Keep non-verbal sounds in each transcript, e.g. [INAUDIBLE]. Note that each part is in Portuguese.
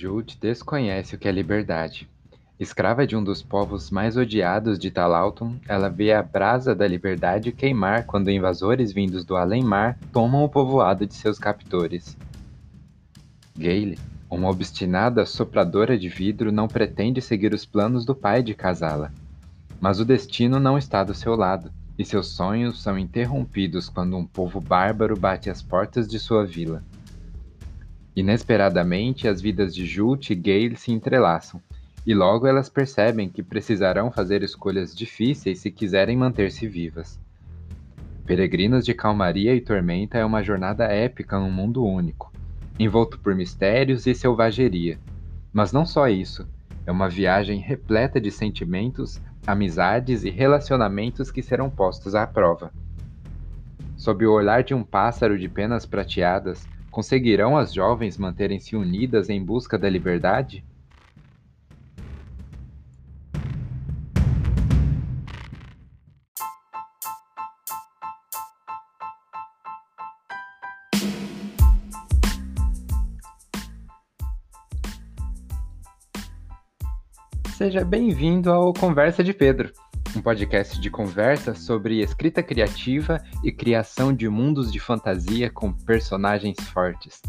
Jute desconhece o que é liberdade. Escrava de um dos povos mais odiados de Talalton, ela vê a brasa da liberdade queimar quando invasores vindos do além-mar tomam o povoado de seus captores. Gale, uma obstinada sopradora de vidro, não pretende seguir os planos do pai de casá-la. Mas o destino não está do seu lado, e seus sonhos são interrompidos quando um povo bárbaro bate às portas de sua vila. Inesperadamente, as vidas de Jute e Gale se entrelaçam, e logo elas percebem que precisarão fazer escolhas difíceis se quiserem manter-se vivas. Peregrinos de Calmaria e Tormenta é uma jornada épica num mundo único, envolto por mistérios e selvageria. Mas não só isso, é uma viagem repleta de sentimentos, amizades e relacionamentos que serão postos à prova. Sob o olhar de um pássaro de penas prateadas, Conseguirão as jovens manterem-se unidas em busca da liberdade? Seja bem-vindo ao Conversa de Pedro um podcast de conversa sobre escrita criativa e criação de mundos de fantasia com personagens fortes.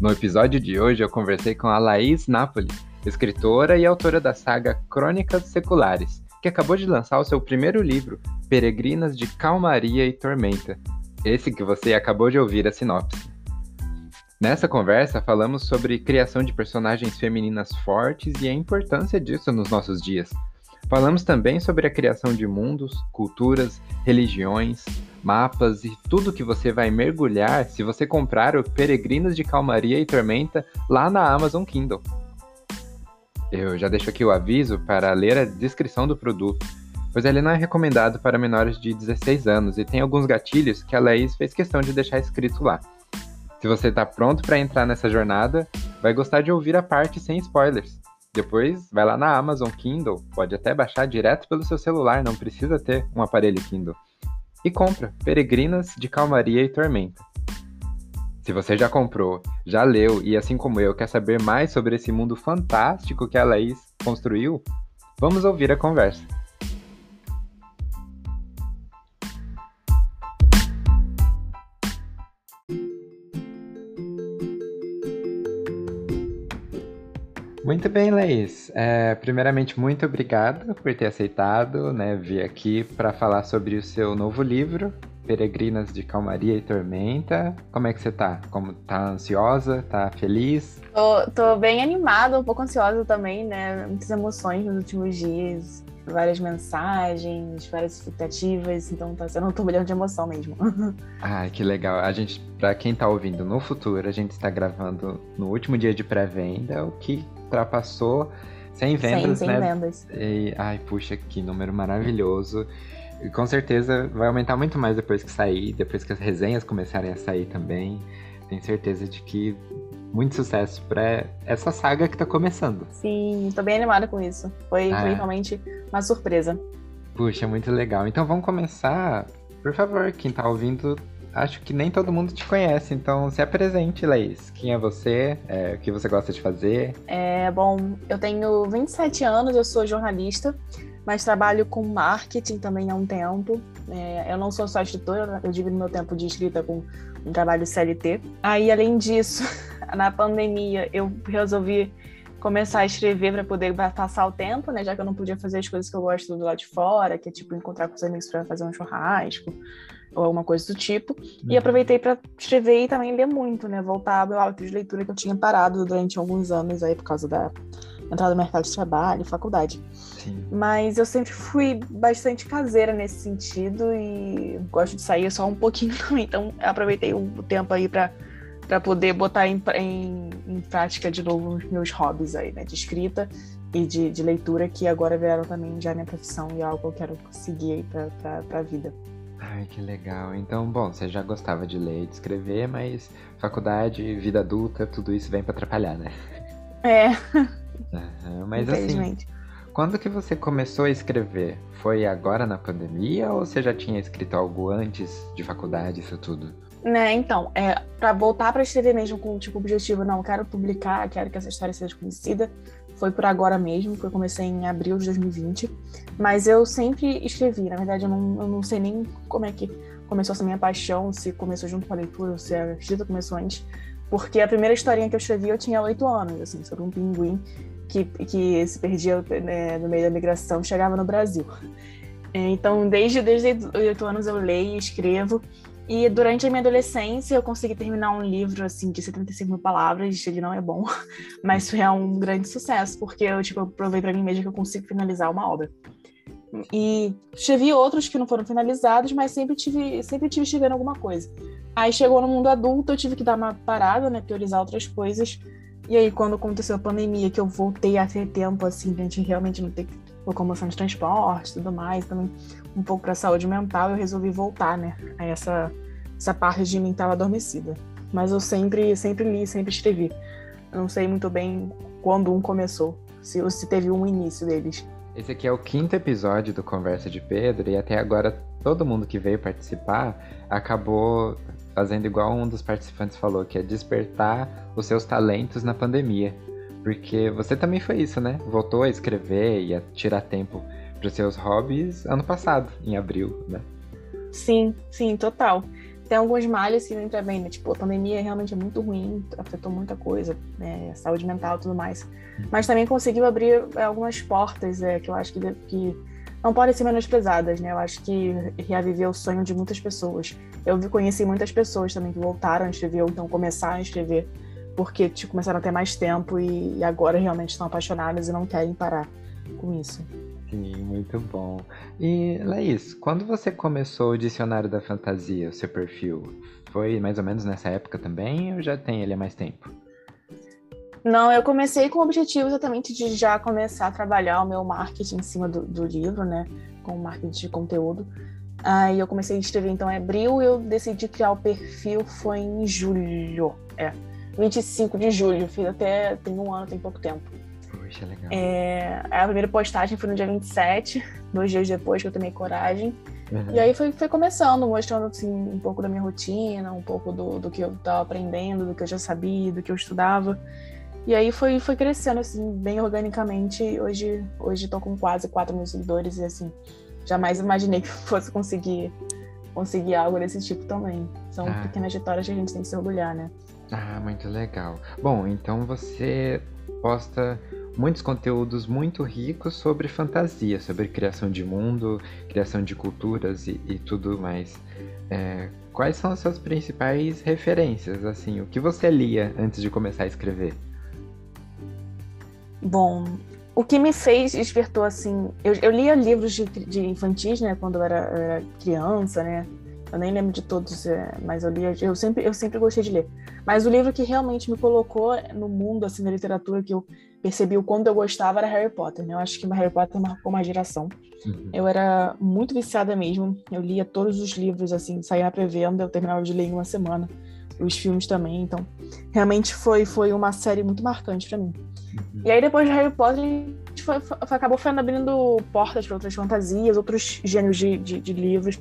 No episódio de hoje eu conversei com a Laís Napoli, escritora e autora da saga Crônicas Seculares, que acabou de lançar o seu primeiro livro, Peregrinas de Calmaria e Tormenta, esse que você acabou de ouvir a sinopse. Nessa conversa, falamos sobre criação de personagens femininas fortes e a importância disso nos nossos dias, Falamos também sobre a criação de mundos, culturas, religiões, mapas e tudo que você vai mergulhar se você comprar o Peregrinos de Calmaria e Tormenta lá na Amazon Kindle. Eu já deixo aqui o aviso para ler a descrição do produto, pois ele não é recomendado para menores de 16 anos e tem alguns gatilhos que a Laís fez questão de deixar escrito lá. Se você está pronto para entrar nessa jornada, vai gostar de ouvir a parte sem spoilers. Depois vai lá na Amazon Kindle, pode até baixar direto pelo seu celular, não precisa ter um aparelho Kindle. E compra Peregrinas de Calmaria e Tormenta. Se você já comprou, já leu e assim como eu quer saber mais sobre esse mundo fantástico que a Laís construiu, vamos ouvir a conversa. Muito bem, Laís. É, primeiramente, muito obrigado por ter aceitado né, vir aqui para falar sobre o seu novo livro, Peregrinas de Calmaria e Tormenta. Como é que você tá? Como tá ansiosa? Tá feliz? Tô, tô bem animada, um pouco ansiosa também, né? Muitas emoções nos últimos dias, várias mensagens, várias expectativas, então tá sendo um turbilhão de emoção mesmo. [LAUGHS] Ah, que legal. A gente, para quem tá ouvindo no futuro, a gente está gravando no último dia de pré-venda, o que ultrapassou 100 vendas, 100, 100 né? vendas. E, ai, puxa, que número maravilhoso. E com certeza vai aumentar muito mais depois que sair, depois que as resenhas começarem a sair também. Tenho certeza de que muito sucesso para essa saga que tá começando. Sim, tô bem animada com isso. Foi, ah. foi realmente uma surpresa. Puxa, muito legal. Então vamos começar. Por favor, quem tá ouvindo acho que nem todo mundo te conhece, então se apresente, Laís. Quem é você? É, o que você gosta de fazer? É, bom, eu tenho 27 anos, eu sou jornalista, mas trabalho com marketing também há um tempo. É, eu não sou só escritora, eu divido meu tempo de escrita com um trabalho CLT. Aí, além disso, [LAUGHS] na pandemia, eu resolvi começar a escrever para poder passar o tempo, né? Já que eu não podia fazer as coisas que eu gosto do lado de fora, que é tipo encontrar com os amigos para fazer um churrasco, ou alguma coisa do tipo. Uhum. E aproveitei para escrever e também ler muito, né? Voltar ao meu hábito de leitura que eu tinha parado durante alguns anos aí por causa da entrada no mercado de trabalho, faculdade. Sim. Mas eu sempre fui bastante caseira nesse sentido e gosto de sair só um pouquinho [LAUGHS] também. Então aproveitei o tempo aí para para poder botar em, em, em, prática de novo os meus hobbies aí, né? De escrita e de, de leitura, que agora viraram também já minha profissão e algo que eu quero seguir aí para a vida. Ai, que legal. Então, bom, você já gostava de ler e de escrever, mas faculdade, vida adulta, tudo isso vem para atrapalhar, né? É. Uhum, mas assim, quando que você começou a escrever? Foi agora na pandemia ou você já tinha escrito algo antes de faculdade, isso tudo? Né, então, é, para voltar para escrever mesmo com tipo objetivo, não, quero publicar, quero que essa história seja conhecida, foi por agora mesmo, que eu comecei em abril de 2020. Mas eu sempre escrevi, na verdade, eu não, eu não sei nem como é que começou essa minha paixão, se começou junto com a leitura, se a escrita começou antes. Porque a primeira historinha que eu escrevi eu tinha oito anos, assim, sobre um pinguim que, que se perdia né, no meio da migração chegava no Brasil. Então, desde, desde oito anos eu leio e escrevo. E durante a minha adolescência eu consegui terminar um livro assim de 75 mil palavras, ele não é bom, [LAUGHS] mas é um grande sucesso, porque eu tipo, provei para mim mesma que eu consigo finalizar uma obra. E escrevi outros que não foram finalizados, mas sempre tive, sempre tive escrevendo alguma coisa. Aí chegou no mundo adulto, eu tive que dar uma parada, né, priorizar outras coisas. E aí quando aconteceu a pandemia, que eu voltei a ter tempo assim, gente realmente não ter locomoção de transporte, tudo mais, também um pouco para saúde mental, eu resolvi voltar, né, a essa essa parte de mim estava adormecida. Mas eu sempre sempre li, sempre escrevi. Eu não sei muito bem quando um começou, se, se teve um início deles. Esse aqui é o quinto episódio do Conversa de Pedro e até agora todo mundo que veio participar acabou fazendo igual um dos participantes falou, que é despertar os seus talentos na pandemia. Porque você também foi isso, né? Voltou a escrever e a tirar tempo para os seus hobbies ano passado, em abril, né? Sim, sim, total. Tem alguns males que não entra bem, né? Tipo, a pandemia realmente é muito ruim, afetou muita coisa, né? Saúde mental e tudo mais. Uhum. Mas também conseguiu abrir é, algumas portas é, que eu acho que, que não podem ser menosprezadas, né? Eu acho que reaviveu o sonho de muitas pessoas. Eu conheci muitas pessoas também que voltaram a escrever, ou então começaram a escrever porque tipo, começaram a ter mais tempo e, e agora realmente estão apaixonadas e não querem parar com isso. Sim, muito bom. E, Laís, quando você começou o Dicionário da Fantasia, o seu perfil, foi mais ou menos nessa época também ou já tem ele há mais tempo? Não, eu comecei com o objetivo exatamente de já começar a trabalhar o meu marketing em cima do, do livro, né? Com o marketing de conteúdo. Aí eu comecei a escrever então em abril e eu decidi criar o perfil foi em julho. É, 25 de julho, fiz até tem um ano, tem pouco tempo. Poxa, legal. É, a primeira postagem foi no dia 27, dois dias depois que eu tomei coragem. Uhum. E aí foi, foi começando, mostrando assim, um pouco da minha rotina, um pouco do, do que eu estava aprendendo, do que eu já sabia, do que eu estudava. E aí foi, foi crescendo, assim, bem organicamente. Hoje, hoje estou com quase 4 mil seguidores e, assim, jamais imaginei que fosse conseguir, conseguir algo desse tipo também. São ah. pequenas vitórias que a gente tem que se orgulhar, né? Ah, muito legal. Bom, então você posta muitos conteúdos muito ricos sobre fantasia, sobre criação de mundo, criação de culturas e, e tudo mais. É, quais são as suas principais referências? Assim, o que você lia antes de começar a escrever? Bom, o que me fez despertou assim, eu, eu lia livros de, de infantis, né, quando eu era, eu era criança, né, eu nem lembro de todos, é, mas eu li, eu sempre, eu sempre gostei de ler. Mas o livro que realmente me colocou no mundo assim da literatura que eu percebi o quanto eu gostava era Harry Potter. Né? Eu acho que Harry Potter marcou uma geração. Uhum. Eu era muito viciada mesmo. Eu lia todos os livros assim, saía prevendo, eu terminava de ler em uma semana. Os filmes também, então realmente foi foi uma série muito marcante para mim. Uhum. E aí depois de Harry Potter foi, foi, acabou abrindo portas para outras fantasias, outros gêneros de, de, de livros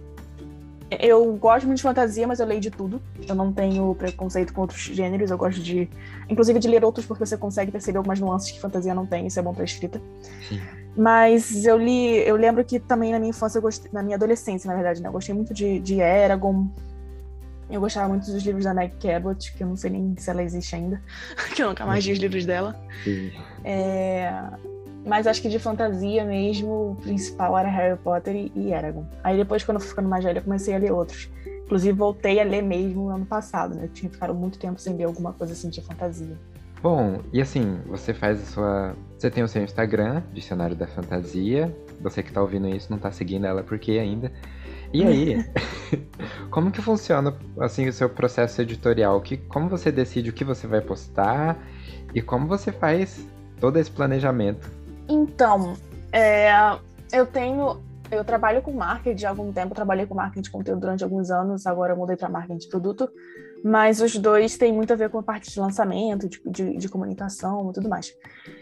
eu gosto muito de fantasia, mas eu leio de tudo. Eu não tenho preconceito com outros gêneros. Eu gosto de, inclusive, de ler outros porque você consegue perceber algumas nuances que fantasia não tem. Isso é bom para escrita. Sim. Mas eu li, eu lembro que também na minha infância, gostei, na minha adolescência, na verdade, né? Eu gostei muito de, de Eragon. Eu gostava muito dos livros da Meg Cabot, que eu não sei nem se ela existe ainda, [LAUGHS] que eu nunca mais li os livros dela. Sim. É, mas acho que de fantasia mesmo, o principal era Harry Potter e Eragon. Aí depois, quando eu fui ficando mais velha, eu comecei a ler outros. Inclusive, voltei a ler mesmo no ano passado, né? Eu tinha ficado muito tempo sem ler alguma coisa assim de fantasia. Bom, e assim, você faz a sua. Você tem o seu Instagram, Dicionário da Fantasia. Você que tá ouvindo isso não tá seguindo ela porque ainda. E aí, [LAUGHS] [LAUGHS] como que funciona assim o seu processo editorial? Que, como você decide o que você vai postar e como você faz todo esse planejamento? Então, é, eu tenho. Eu trabalho com marketing há algum tempo, trabalhei com marketing de conteúdo durante alguns anos, agora mudei para marketing de produto, mas os dois têm muito a ver com a parte de lançamento, de, de, de comunicação e tudo mais.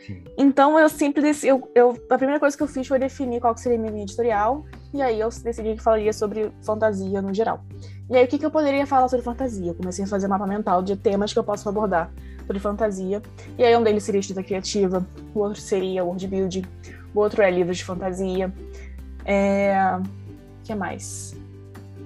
Sim. Então eu sempre decidi, eu, eu, a primeira coisa que eu fiz foi definir qual seria a minha linha editorial, e aí eu decidi que falaria sobre fantasia no geral. E aí, o que, que eu poderia falar sobre fantasia? Eu comecei a fazer um mapa mental de temas que eu posso abordar sobre fantasia. E aí, um deles seria escrita criativa, o outro seria world building, o outro é livros de fantasia. É... O que mais?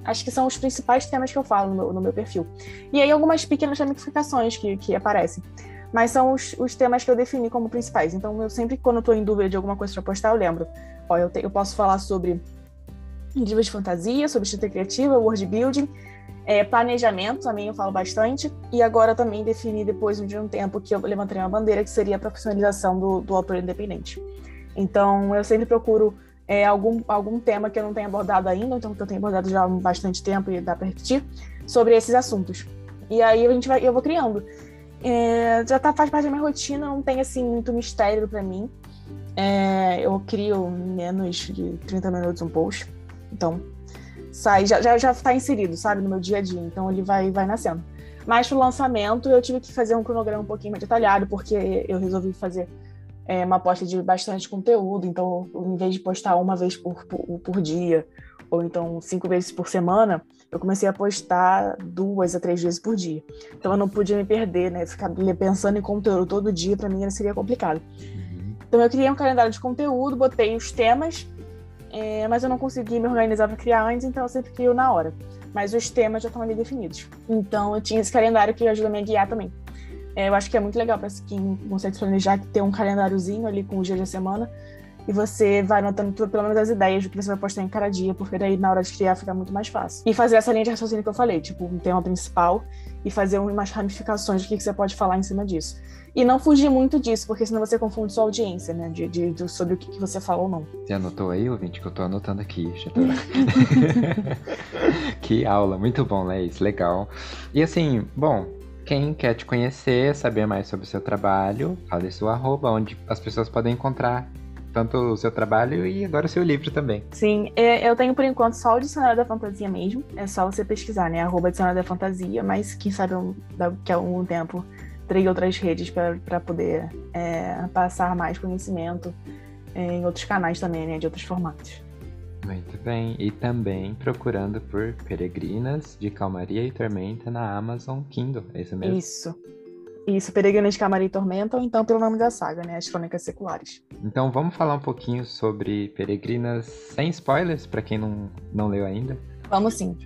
Acho que são os principais temas que eu falo no meu, no meu perfil. E aí, algumas pequenas ramificações que, que aparecem. Mas são os, os temas que eu defini como principais. Então, eu sempre, quando estou em dúvida de alguma coisa para postar, eu lembro. Ó, eu, te, eu posso falar sobre livros de fantasia, sobre escrita criativa, world building, é, planejamento também eu falo bastante. E agora também defini, depois de um tempo, que eu levantei uma bandeira, que seria a profissionalização do, do autor independente. Então, eu sempre procuro é, algum, algum tema que eu não tenha abordado ainda, então que eu tenho abordado já há bastante tempo e dá para repetir, sobre esses assuntos. E aí a gente vai, eu vou criando. É, já tá, faz parte da minha rotina, não tem assim muito mistério para mim. É, eu crio menos de 30 minutos um post. Então, sai, já, já, já tá inserido, sabe, no meu dia a dia. Então ele vai, vai nascendo. Mas pro lançamento eu tive que fazer um cronograma um pouquinho mais detalhado, porque eu resolvi fazer é, uma posta de bastante conteúdo. Então, em vez de postar uma vez por, por, por dia, ou então cinco vezes por semana, eu comecei a postar duas a três vezes por dia. Então eu não podia me perder, né? Ficar pensando em conteúdo todo dia, para mim seria complicado. Uhum. Então eu criei um calendário de conteúdo, botei os temas, é, mas eu não consegui me organizar para criar antes, então eu sempre crio na hora. Mas os temas já estão ali definidos. Então eu tinha esse calendário que ajuda a me guiar também. É, eu acho que é muito legal para quem consegue planejar ter um calendáriozinho ali com os dias da semana e você vai anotando tudo, pelo menos as ideias do que você vai postar em cada dia, porque daí na hora de criar fica muito mais fácil. E fazer essa linha de raciocínio que eu falei, tipo, um tema principal e fazer umas ramificações do que, que você pode falar em cima disso. E não fugir muito disso, porque senão você confunde sua audiência, né? De, de, de sobre o que, que, você fala ou não. Você anotou aí, ouvinte, que eu tô anotando aqui. [LAUGHS] que aula, muito bom, Leis, legal. E assim, bom, quem quer te conhecer, saber mais sobre o seu trabalho, fale sua arroba, onde as pessoas podem encontrar tanto o seu trabalho e agora o seu livro também. Sim, é, eu tenho por enquanto só o Dicionário da Fantasia mesmo. É só você pesquisar, né? Arroba Dicionário da Fantasia, mas quem sabe daqui a algum tempo terei outras redes para poder é, passar mais conhecimento é, em outros canais também, né? De outros formatos. Muito bem. E também procurando por Peregrinas de Calmaria e Tormenta na Amazon Kindle, é isso mesmo? Isso. Isso, Peregrinas de Camarim e Tormenta, ou então pelo nome da saga, né? As Crônicas Seculares. Então vamos falar um pouquinho sobre Peregrinas sem spoilers, para quem não, não leu ainda? Vamos sim.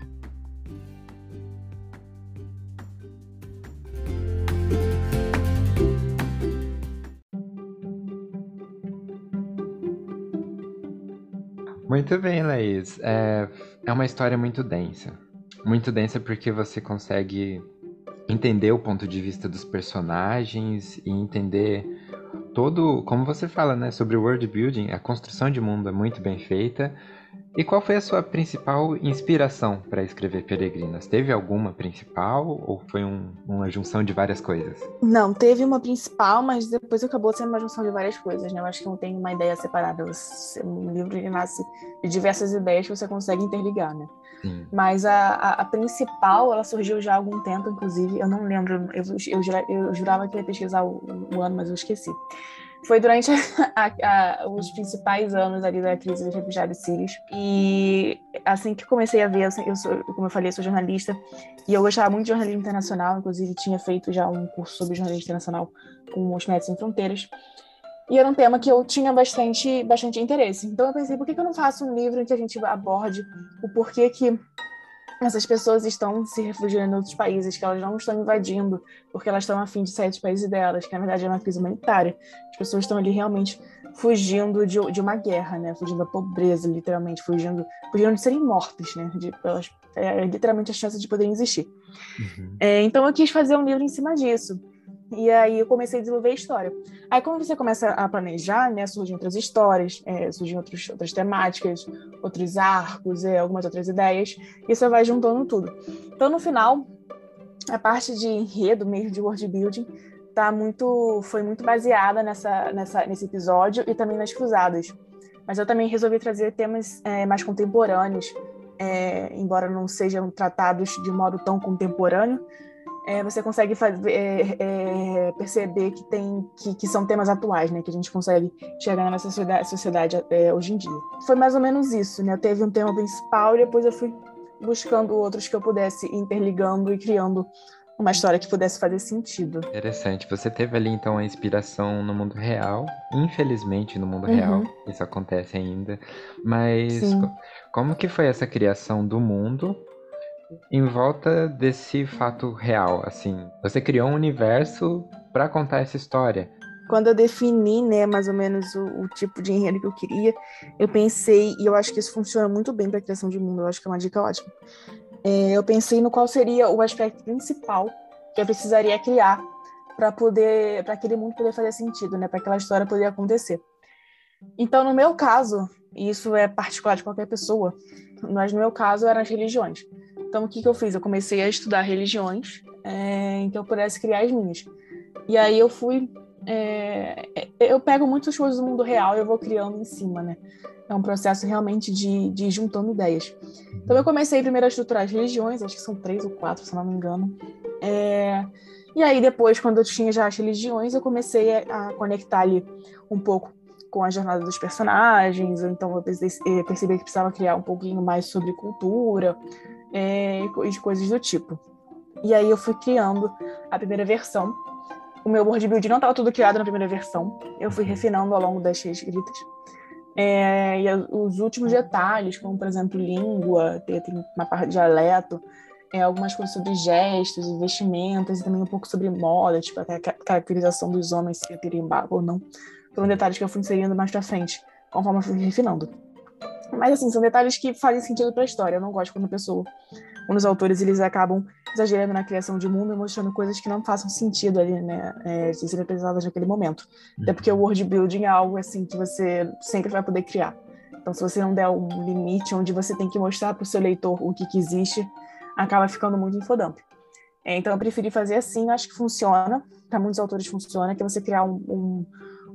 Muito bem, Laís. É, é uma história muito densa. Muito densa porque você consegue entender o ponto de vista dos personagens e entender todo, como você fala, né, sobre world building, a construção de mundo é muito bem feita. E qual foi a sua principal inspiração para escrever Peregrinas? Teve alguma principal ou foi um, uma junção de várias coisas? Não, teve uma principal, mas depois acabou sendo uma junção de várias coisas, né? Eu acho que não tem uma ideia separada. Um livro ele nasce de diversas ideias que você consegue interligar, né? Sim. Mas a, a, a, principal, ela surgiu já há algum tempo, inclusive, eu não lembro, eu, eu, eu jurava que ia pesquisar o, o ano, mas eu esqueci. Foi durante [LAUGHS] a, os principais anos ali da crise dos refugiados sírios. E assim que comecei a ver, eu sou, como eu falei, eu sou jornalista, e eu gostava muito de jornalismo internacional, inclusive tinha feito já um curso sobre jornalismo internacional com os Médicos Sem Fronteiras. E era um tema que eu tinha bastante, bastante interesse. Então eu pensei, por que, que eu não faço um livro em que a gente aborde o porquê que essas pessoas estão se refugiando em outros países, que elas não estão invadindo porque elas estão afim de sair dos países delas, que na verdade é uma crise humanitária. As pessoas estão ali realmente fugindo de, de uma guerra, né? Fugindo da pobreza, literalmente, fugindo, fugindo de serem mortas, né? De, elas, é, literalmente a chance de poderem existir. Uhum. É, então eu quis fazer um livro em cima disso. E aí eu comecei a desenvolver a história. Aí quando você começa a planejar, né, surgem outras histórias, é, surgem outros, outras temáticas, outros arcos, é, algumas outras ideias, e você vai juntando tudo. Então no final, a parte de enredo mesmo, de world building, tá muito, foi muito baseada nessa, nessa, nesse episódio e também nas cruzadas. Mas eu também resolvi trazer temas é, mais contemporâneos, é, embora não sejam tratados de modo tão contemporâneo, é, você consegue fazer, é, é, perceber que tem que, que, são temas atuais, né? Que a gente consegue chegar na sociedade, sociedade é, hoje em dia. Foi mais ou menos isso, né? Eu teve um tema principal e depois eu fui buscando outros que eu pudesse interligando e criando uma história que pudesse fazer sentido. Interessante. Você teve ali então a inspiração no mundo real. Infelizmente, no mundo uhum. real, isso acontece ainda. Mas Sim. como que foi essa criação do mundo em volta desse fato real? Assim, você criou um universo para contar essa história. Quando eu defini, né, mais ou menos o, o, tipo de enredo que eu queria, eu pensei, e eu acho que isso funciona muito bem para criação de mundo, eu acho que é uma dica ótima é, eu pensei no qual seria o aspecto principal que eu precisaria criar para poder, para aquele mundo poder fazer sentido, né, para aquela história poder acontecer. Então, no meu caso, e isso é particular de qualquer pessoa, mas no meu caso eram as religiões. Então, o que, que eu fiz? Eu comecei a estudar religiões, é, então eu pudesse criar as minhas. E aí eu fui é, eu pego muitas coisas do mundo real e eu vou criando em cima, né? É um processo realmente de, de juntando ideias. Então eu comecei primeiro a estruturar as religiões, acho que são três ou quatro, se não me engano. É, e aí depois, quando eu tinha já as religiões, eu comecei a, conectar ali um pouco com a jornada dos personagens, então eu percebi que precisava criar um pouquinho mais sobre cultura é, e coisas do tipo. E aí eu fui criando a primeira versão, o meu worldbuilding não estava tudo criado na primeira versão. Eu fui refinando ao longo das escritas. É, e os últimos detalhes, como por exemplo língua, tem, tem uma parte de dialeto, é, algumas coisas sobre gestos vestimentas, e também um pouco sobre moda, tipo a caracterização dos homens, se é pirimbaco ou não. Foram detalhes que eu fui inserindo mais pra frente, conforme eu fui refinando. Mas assim, são detalhes que fazem sentido para a história. Eu não gosto quando a pessoa, quando os autores eles acabam exagerando na criação de mundo e mostrando coisas que não façam sentido ali, né, é, de serem naquele momento. Até porque o world building é algo assim que você sempre vai poder criar. Então, se você não der um limite onde você tem que mostrar para o seu leitor o que, que existe, acaba ficando muito infodump. É, então, eu preferi fazer assim, acho que funciona, para muitos autores funciona, que é você criar um, um,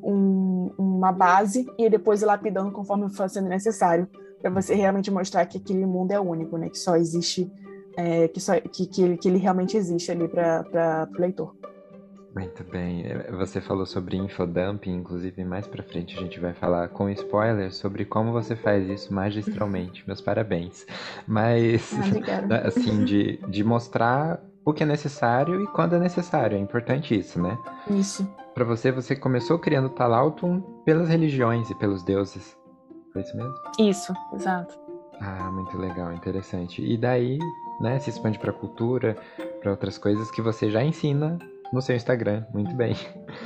um, uma base e depois ir lapidando conforme for sendo necessário, para você realmente mostrar que aquele mundo é único, né, que só existe é, que, só, que, que, ele, que ele realmente existe ali para o leitor. Muito bem. É, você falou sobre infodumping, inclusive mais para frente a gente vai falar com spoilers sobre como você faz isso magistralmente. [LAUGHS] Meus parabéns. Mas, ah, assim, de, de mostrar o que é necessário e quando é necessário. É importante isso, né? Isso. Para você, você começou criando Talautum pelas religiões e pelos deuses. Foi isso mesmo? Isso, exato. Ah, muito legal, interessante. E daí né? Se expande para cultura, para outras coisas que você já ensina no seu Instagram. Muito bem.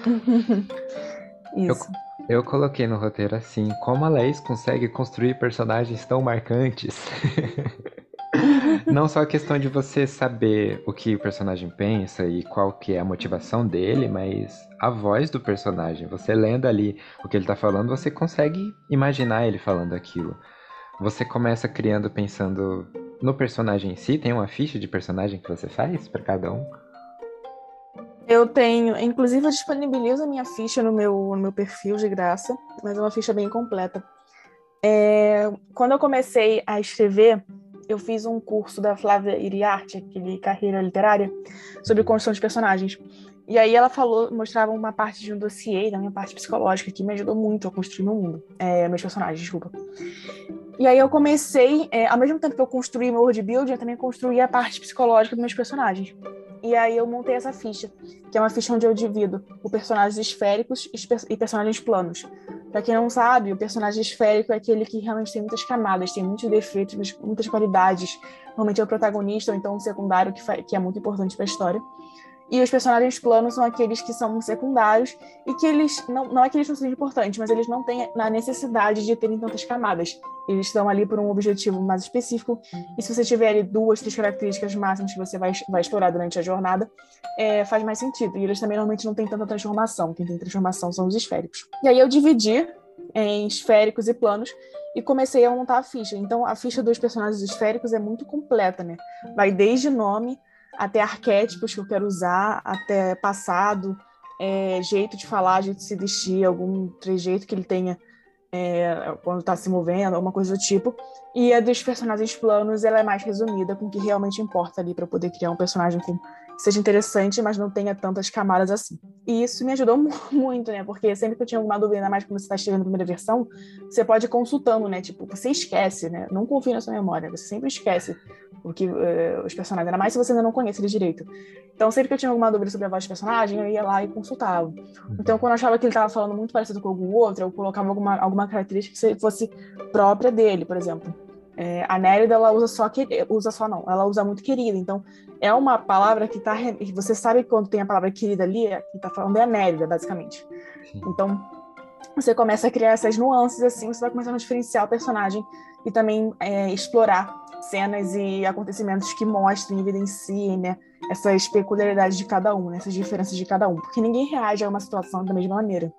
[LAUGHS] Isso. Eu, eu coloquei no roteiro assim, como a Laís consegue construir personagens tão marcantes. [LAUGHS] Não só a questão de você saber o que o personagem pensa e qual que é a motivação dele, mas a voz do personagem. Você lendo ali o que ele tá falando, você consegue imaginar ele falando aquilo. Você começa criando pensando no personagem em si? Tem uma ficha de personagem que você faz para cada um? Eu tenho, inclusive eu disponibilizo a minha ficha no meu, no meu perfil de graça, mas é uma ficha bem completa. É, quando eu comecei a escrever, eu fiz um curso da Flávia Iriarte, aquele carreira literária, sobre construção de personagens. E aí ela falou, mostrava uma parte de um dossiê da minha parte psicológica que me ajudou muito a construir meu mundo, é, meus personagens, desculpa. E aí eu comecei, é, ao mesmo tempo que eu construí meu world building, eu também construí a parte psicológica dos meus personagens. E aí eu montei essa ficha, que é uma ficha onde eu divido o personagens esféricos e personagens planos. Para quem não sabe, o personagem esférico é aquele que realmente tem muitas camadas, tem muitos defeitos, muitas qualidades. Normalmente é o protagonista ou então o secundário, que, que é muito importante para a história. E os personagens planos são aqueles que são secundários e que eles não, não é que eles não sejam importantes, mas eles não têm a necessidade de terem tantas camadas. Eles estão ali por um objetivo mais específico. E se você tiver ali duas, três características máximas que você vai, vai explorar durante a jornada, é, faz mais sentido. E eles também normalmente não têm tanta transformação. Quem tem transformação são os esféricos. E aí eu dividi em esféricos e planos e comecei a montar a ficha. Então a ficha dos personagens esféricos é muito completa, né? Vai desde nome até arquétipos que eu quero usar, até passado, é, jeito de falar, jeito de se vestir, algum trejeito que ele tenha é, quando está se movendo, alguma coisa do tipo. E a dos personagens planos, ela é mais resumida, com o que realmente importa ali para poder criar um personagem com seja interessante, mas não tenha tantas camadas assim. E isso me ajudou [LAUGHS] muito, né? Porque sempre que eu tinha alguma dúvida, ainda mais quando você está chegando na primeira versão, você pode ir consultando, né? Tipo, você esquece, né? Não confie na sua memória, você sempre esquece o que uh, os personagens, ainda mais se você ainda não conhece eles direito. Então, sempre que eu tinha alguma dúvida sobre a voz do personagem, eu ia lá e consultava. Então, quando eu achava que ele estava falando muito parecido com algum outro, eu colocava alguma, alguma característica que fosse própria dele, por exemplo. É, a Nérida, ela usa só que usa só não, ela usa muito querida. Então, é uma palavra que tá você sabe quando tem a palavra querida ali, que tá falando é a Nérida, basicamente. Então, você começa a criar essas nuances assim, você vai começando a diferenciar o personagem e também é, explorar cenas e acontecimentos que mostrem, evidenciem, né, essas peculiaridades de cada um, né, essas diferenças de cada um, porque ninguém reage a uma situação da mesma maneira.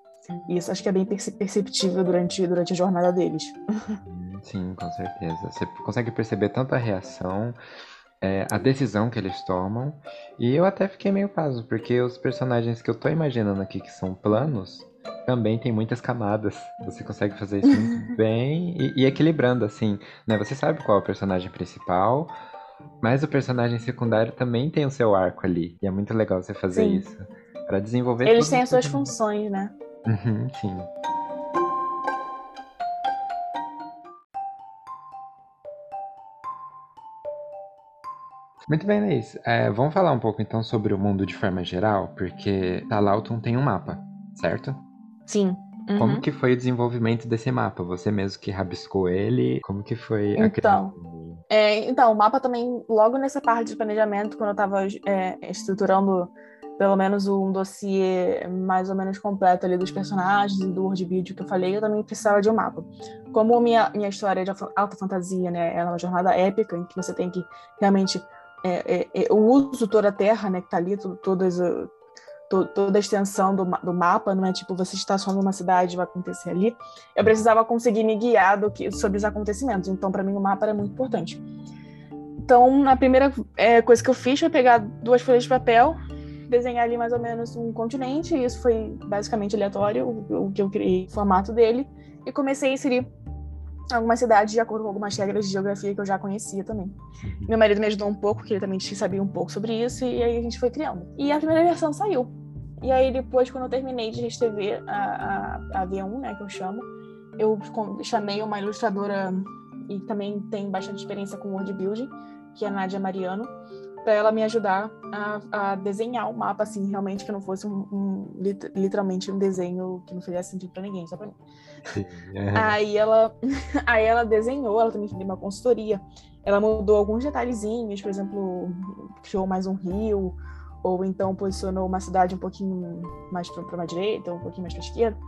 E isso acho que é bem perceptível durante, durante a jornada deles. Sim, com certeza. Você consegue perceber tanto a reação, é, a decisão que eles tomam. E eu até fiquei meio paso, porque os personagens que eu tô imaginando aqui que são planos também tem muitas camadas. Você consegue fazer isso muito [LAUGHS] bem e, e, equilibrando, assim, né? Você sabe qual é o personagem principal, mas o personagem secundário também tem o seu arco ali. E é muito legal você fazer sim. isso. para desenvolver. Eles têm as suas funções, né? Uhum, sim. Muito bem, Laís. É, vamos falar um pouco então sobre o mundo de forma geral, porque Talauton tem um mapa, certo? Sim. Uhum. Como que foi o desenvolvimento desse mapa? Você mesmo que rabiscou ele? Como que foi a então, é, então, o mapa também, logo nessa parte de planejamento, quando eu estava é, estruturando pelo menos um dossiê mais ou menos completo ali dos personagens e do word build que eu falei, eu também precisava de um mapa. Como minha, minha história é de alta fantasia, né, ela é uma jornada épica em que você tem que realmente é, é, é, eu uso toda a terra, né, que tá ali, tudo, todas, to, toda a extensão do, do mapa, não é tipo você está só numa cidade vai acontecer ali. Eu precisava conseguir me guiar do que, sobre os acontecimentos, então para mim o mapa era muito importante. Então, a primeira é, coisa que eu fiz foi pegar duas folhas de papel, desenhar ali mais ou menos um continente, e isso foi basicamente aleatório, o, o que eu criei, o formato dele, e comecei a inserir algumas cidades de acordo com algumas regras de geografia que eu já conhecia também. Uhum. Meu marido me ajudou um pouco, porque ele também sabia um pouco sobre isso, e aí a gente foi criando. E a primeira versão saiu. E aí depois, quando eu terminei de reescrever a, a, a V1, né, que eu chamo, eu chamei uma ilustradora e também tem bastante experiência com word building, que é a Nádia Mariano, para ela me ajudar a, a, desenhar o mapa, assim, realmente que não fosse um, um literalmente um desenho que não fizesse sentido para ninguém, só para mim. Sim, é. Aí ela, [LAUGHS] aí ela desenhou, ela também fez uma consultoria. Ela mudou alguns detalhezinhos, por exemplo, criou mais um rio, ou então posicionou uma cidade um pouquinho mais para direita, ou um pouquinho mais para a esquerda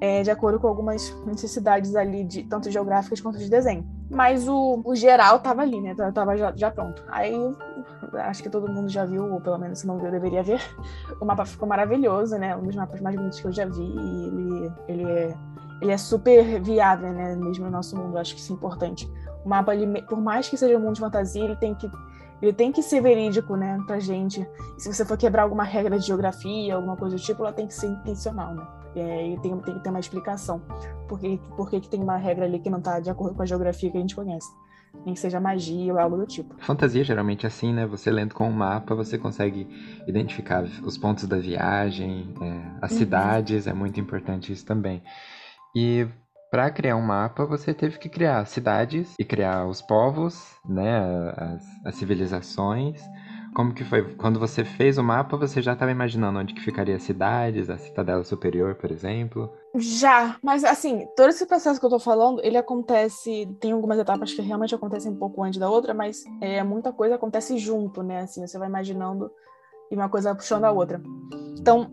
é, de acordo com algumas necessidades ali, de, tanto geográficas quanto de desenho. Mas o, o geral estava ali, né? Tava já, já, pronto. Aí acho que todo mundo já viu, ou pelo menos se não viu, deveria ver. O mapa ficou maravilhoso, né? Um dos mapas mais bonitos que eu já vi. E ele, ele, é, ele é super viável, né? Mesmo no nosso mundo, acho que isso é importante. O mapa, ele, por mais que seja um mundo de fantasia, ele tem que ele tem que ser verídico, né, pra gente. Se você for quebrar alguma regra de geografia, alguma coisa do tipo, ela tem que ser intencional, né? É, e tem, tem que ter uma explicação. Por que, por que, que tem uma regra ali que não está de acordo com a geografia que a gente conhece? Nem que seja magia ou algo do tipo. Fantasia geralmente é assim, né? Você lendo com o um mapa, você consegue identificar os pontos da viagem, é, as uhum. cidades, é muito importante isso também. E para criar um mapa, você teve que criar cidades e criar os povos, né? As, as civilizações como que foi? Quando você fez o mapa, você já estava imaginando onde que ficaria as cidades, a Citadela Superior, por exemplo? Já, mas assim, todo esse processo que eu tô falando, ele acontece, tem algumas etapas que realmente acontecem um pouco antes da outra, mas é, muita coisa acontece junto, né? Assim, você vai imaginando e uma coisa puxando a outra. Então,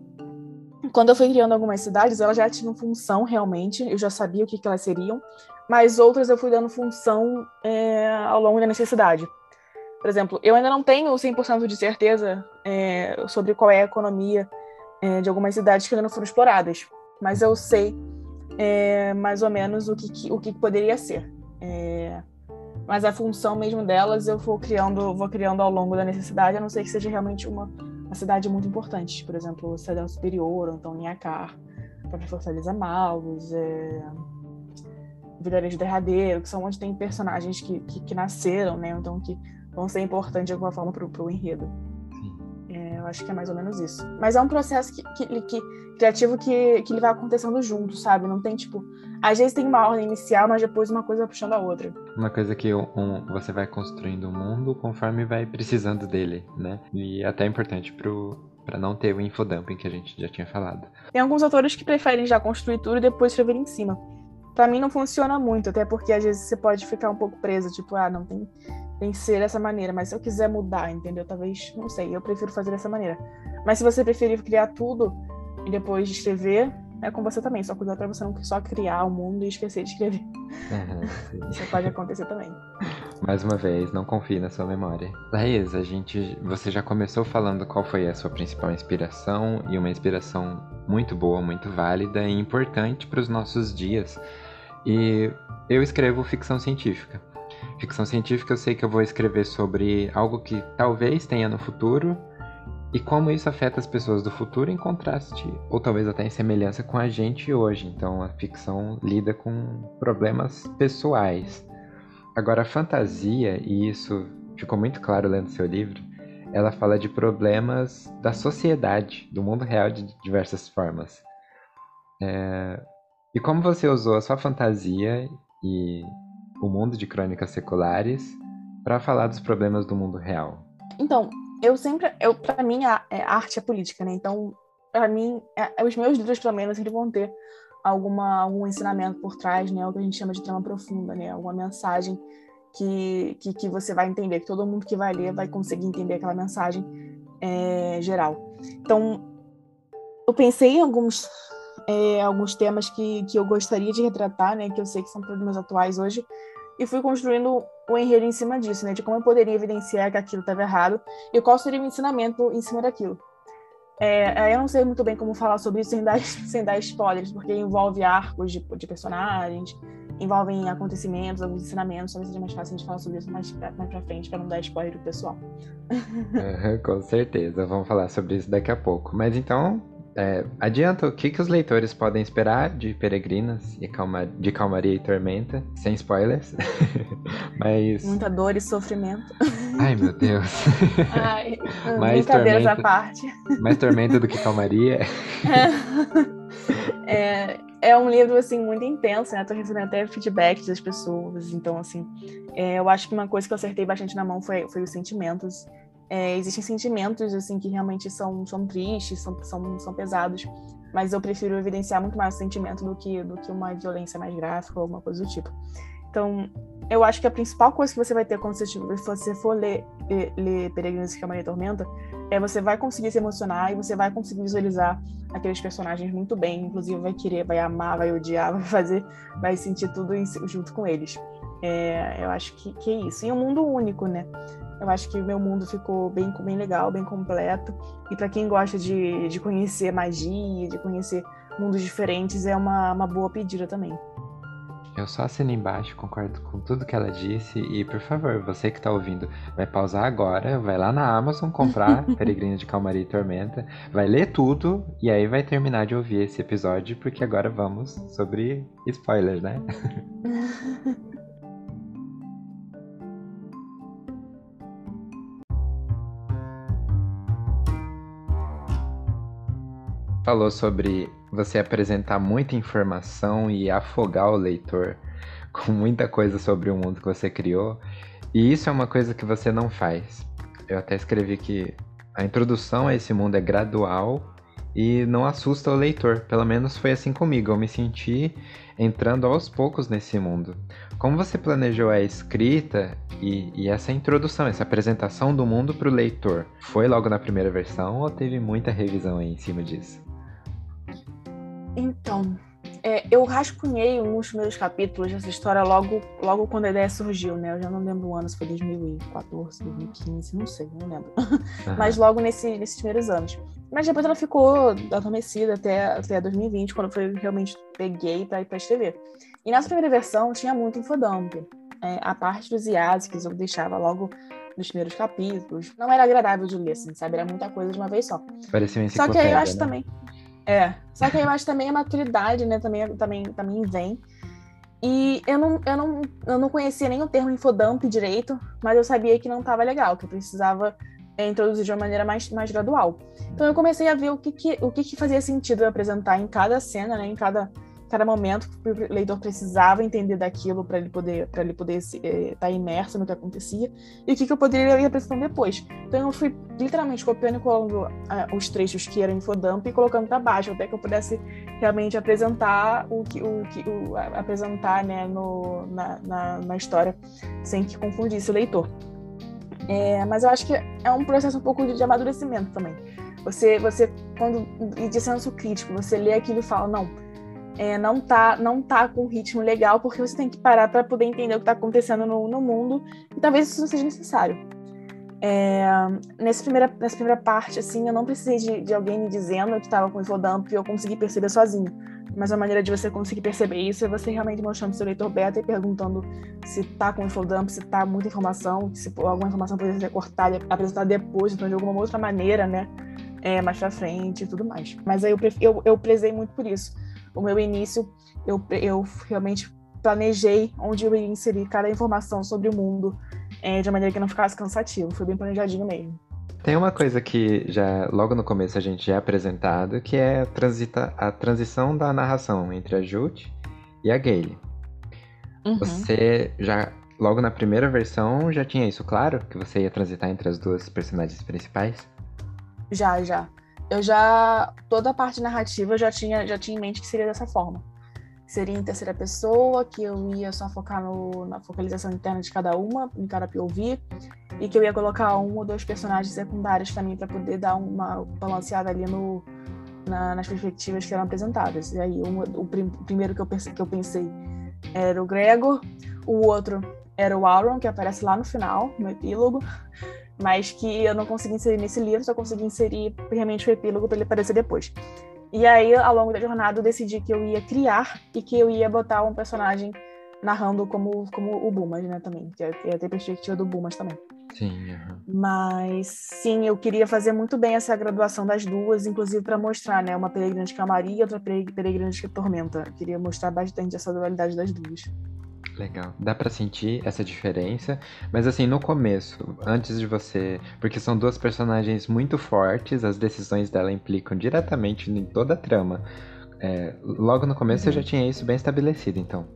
quando eu fui criando algumas cidades, elas já tinham função realmente, eu já sabia o que, que elas seriam, mas outras eu fui dando função é, ao longo da necessidade. Por exemplo, eu ainda não tenho 100% de certeza é, sobre qual é a economia é, de algumas cidades que ainda não foram exploradas, mas eu sei é, mais ou menos o que, o que poderia ser. É, mas a função mesmo delas eu vou criando, vou criando ao longo da necessidade, a não ser que seja realmente uma, uma cidade muito importante. Por exemplo, Cidade Superior, ou então Niacar, própria Fortaleza Malvos, é, Vilarejo Derradeiro, que são onde tem personagens que, que, que nasceram, né? Então que vão ser importantes de alguma forma para o enredo. acho que é mais ou menos isso. Mas é um processo que, que, que criativo que, que ele vai acontecendo junto, sabe? Não tem, tipo... Às vezes tem uma ordem inicial, mas depois uma coisa vai puxando a outra. Uma coisa que um, você vai construindo o mundo conforme vai precisando dele, né? E até é importante pro, para não ter o infodumping que a gente já tinha falado. Tem alguns autores que preferem já construir tudo e depois escrever em cima. Para mim não funciona muito, até porque às vezes você pode ficar um pouco preso, tipo, ah, não tem, tem que ser dessa maneira, mas se eu quiser mudar, entendeu? Talvez, não sei, eu prefiro fazer dessa maneira. Mas se você preferir criar tudo e depois escrever, é com você também. Só cuidar para você não só criar o mundo e esquecer de escrever. Uhum, [LAUGHS] Isso pode acontecer também. Mais uma vez, não confie na sua memória. Laís, a gente, você já começou falando qual foi a sua principal inspiração e uma inspiração muito boa, muito válida e importante para os nossos dias. E eu escrevo ficção científica. Ficção científica eu sei que eu vou escrever sobre algo que talvez tenha no futuro e como isso afeta as pessoas do futuro em contraste, ou talvez até em semelhança com a gente hoje. Então a ficção lida com problemas pessoais. Agora a fantasia, e isso ficou muito claro lendo seu livro, ela fala de problemas da sociedade, do mundo real de diversas formas. É... E como você usou a sua fantasia e o mundo de crônicas seculares para falar dos problemas do mundo real? Então, eu sempre, eu para mim a, é, a, arte é política, né? Então, para mim, é, é, os meus livros pelo menos sempre vão ter alguma algum ensinamento por trás, né? O que a gente chama de trama profunda, né? Alguma mensagem que, que, que você vai entender, que todo mundo que vai ler vai conseguir entender aquela mensagem é, geral. Então, eu pensei em alguns é, alguns temas que, que eu gostaria de retratar, né? Que eu sei que são problemas atuais hoje, e fui construindo o enredo em cima disso, né? De como eu poderia evidenciar que aquilo estava errado e qual seria o ensinamento em cima daquilo. É, eu não sei muito bem como falar sobre isso sem dar, [LAUGHS] sem dar spoilers, porque envolve arcos de, de personagens, envolvem acontecimentos, alguns ensinamentos, talvez seja mais fácil a gente falar sobre isso mais mais pra frente, para não dar spoiler pro pessoal. Uhum, [LAUGHS] com certeza, vamos falar sobre isso daqui a pouco. Mas então, é, adianta o que, que os leitores podem esperar de Peregrinas e calma, de Calmaria e Tormenta, sem spoilers. [LAUGHS] Mas. Muita dor e sofrimento. Ai, meu Deus. [LAUGHS] Ai, [LAUGHS] mais brincadeiras tormenta, à parte. Mais tormenta do que Calmaria. É, é um livro, assim, muito intenso, né? Tô recebendo até feedbacks das pessoas. Então, assim, é, eu acho que uma coisa que eu acertei bastante na mão foi, foi os sentimentos. É, existem sentimentos assim que realmente são, são tristes, são, são, são pesados, mas eu prefiro evidenciar muito mais o sentimento do que, do que uma violência mais gráfica ou alguma coisa do tipo. Então, eu acho que a principal coisa que você vai ter quando você, for ler, ler Peregrinos que Maria Tormenta é você vai conseguir se emocionar e você vai conseguir visualizar aqueles personagens muito bem, inclusive vai querer, vai amar, vai odiar, [LAUGHS] vai fazer, vai sentir tudo junto com eles. É, eu acho que, que é isso. E um mundo único, né? Eu acho que o meu mundo ficou bem, bem legal, bem completo. E para quem gosta de, de conhecer magia, de conhecer mundos diferentes, é uma, uma boa pedida também. Eu só assino embaixo, concordo com tudo que ela disse. E, por favor, você que tá ouvindo, vai pausar agora, vai lá na Amazon comprar [LAUGHS] Peregrino de Calmaria e Tormenta, vai ler tudo e aí vai terminar de ouvir esse episódio, porque agora vamos sobre spoilers, né? [LAUGHS] falou sobre você apresentar muita informação e afogar o leitor [LAUGHS] com muita coisa sobre o mundo que você criou. E isso é uma coisa que você não faz. Eu até escrevi que a introdução a esse mundo é gradual e não assusta o leitor. Pelo menos foi assim comigo. Eu me senti entrando aos poucos nesse mundo. Como você planejou a escrita e, e essa introdução, essa apresentação do mundo para o leitor? Foi logo na primeira versão ou teve muita revisão aí em cima disso? Então, é, eu rascunhei uns meus capítulos dessa história logo, logo quando a ideia surgiu, né? Eu já não lembro o ano, se foi 2014, 2015, não sei, não lembro. Uhum. Mas logo nesse, nesses primeiros anos. Mas depois ela ficou adormecida até, até 2020, quando eu realmente peguei para escrever. E nessa primeira versão tinha muito infodump. É, a parte dos IAs que eu deixava logo nos primeiros capítulos. Não era agradável de ler, assim, sabe? Era muita coisa de uma vez só. Parecia uma Só que aí eu acho né? também. É. Só que eu acho também a maturidade, né? Também, também, também vem. E eu não, eu, não, eu não conhecia nem o termo infodump direito, mas eu sabia que não estava legal, que eu precisava é, introduzir de uma maneira mais, mais gradual. Então eu comecei a ver o que, que, o que, que fazia sentido apresentar em cada cena, né, em cada, cada momento que o leitor precisava entender daquilo para ele poder para ele poder estar eh, tá imerso no que acontecia e o que, que eu poderia ir apresentando depois. Então eu fui literalmente copiando e colando uh, os trechos que eram infodump e colocando para baixo até que eu pudesse realmente apresentar o que o que o, apresentar né no, na, na, na história sem que confundisse o leitor. É, mas eu acho que é um processo um pouco de, de amadurecimento também. Você, você quando e de senso crítico, você lê aquilo e fala não é, não tá não tá com um ritmo legal, porque você tem que parar para poder entender o que está acontecendo no, no, mundo, e talvez isso não seja necessário. É, nessa, primeira, nessa primeira parte, assim, eu não precisei de, de alguém me dizendo que estava com infodump e eu consegui perceber sozinho. Mas a maneira de você conseguir perceber isso é você realmente mostrando seu leitor beta e perguntando se tá com infodump, se tá muita informação, se alguma informação poderia ser cortada apresentada depois, então de alguma outra maneira, né? É, mais pra frente e tudo mais. Mas aí eu, eu, eu prezei muito por isso o meu início, eu, eu realmente planejei onde eu ia inserir cada informação sobre o mundo é, de maneira que não ficasse cansativo. Foi bem planejadinho mesmo. Tem uma coisa que já logo no começo a gente já é apresentado, que é a, transita, a transição da narração entre a Jute e a Gale. Uhum. Você já, logo na primeira versão, já tinha isso claro? Que você ia transitar entre as duas personagens principais? Já, já eu já toda a parte narrativa eu já tinha já tinha em mente que seria dessa forma. Seria em terceira pessoa que eu ia só focar no, na focalização interna de cada uma em cada POV e que eu ia colocar um ou dois personagens secundários também para poder dar uma balanceada ali no na, nas perspectivas que eram apresentadas. E aí o, prim, primeiro que eu pensei que eu pensei era o Gregor o outro era o Auron que aparece lá no final no epílogo mas que eu não consegui inserir nesse livro, só consegui inserir realmente o epílogo para ele aparecer depois. E aí, ao longo da jornada, eu decidi que eu ia criar e que eu ia botar um personagem narrando como, como o Bumas, né, também. Que ia ter perspectiva do Bumas também. Sim. Uhum. Mas, sim, eu queria fazer muito bem essa graduação das duas, inclusive para mostrar, né, uma peregrina de camaria e outra peregrina de tormenta. Eu queria mostrar bastante essa dualidade das duas. Legal. Dá para sentir essa diferença, mas assim, no começo, antes de você, porque são duas personagens muito fortes, as decisões dela implicam diretamente em toda a trama. É, logo no começo uhum. você já tinha isso bem estabelecido, então.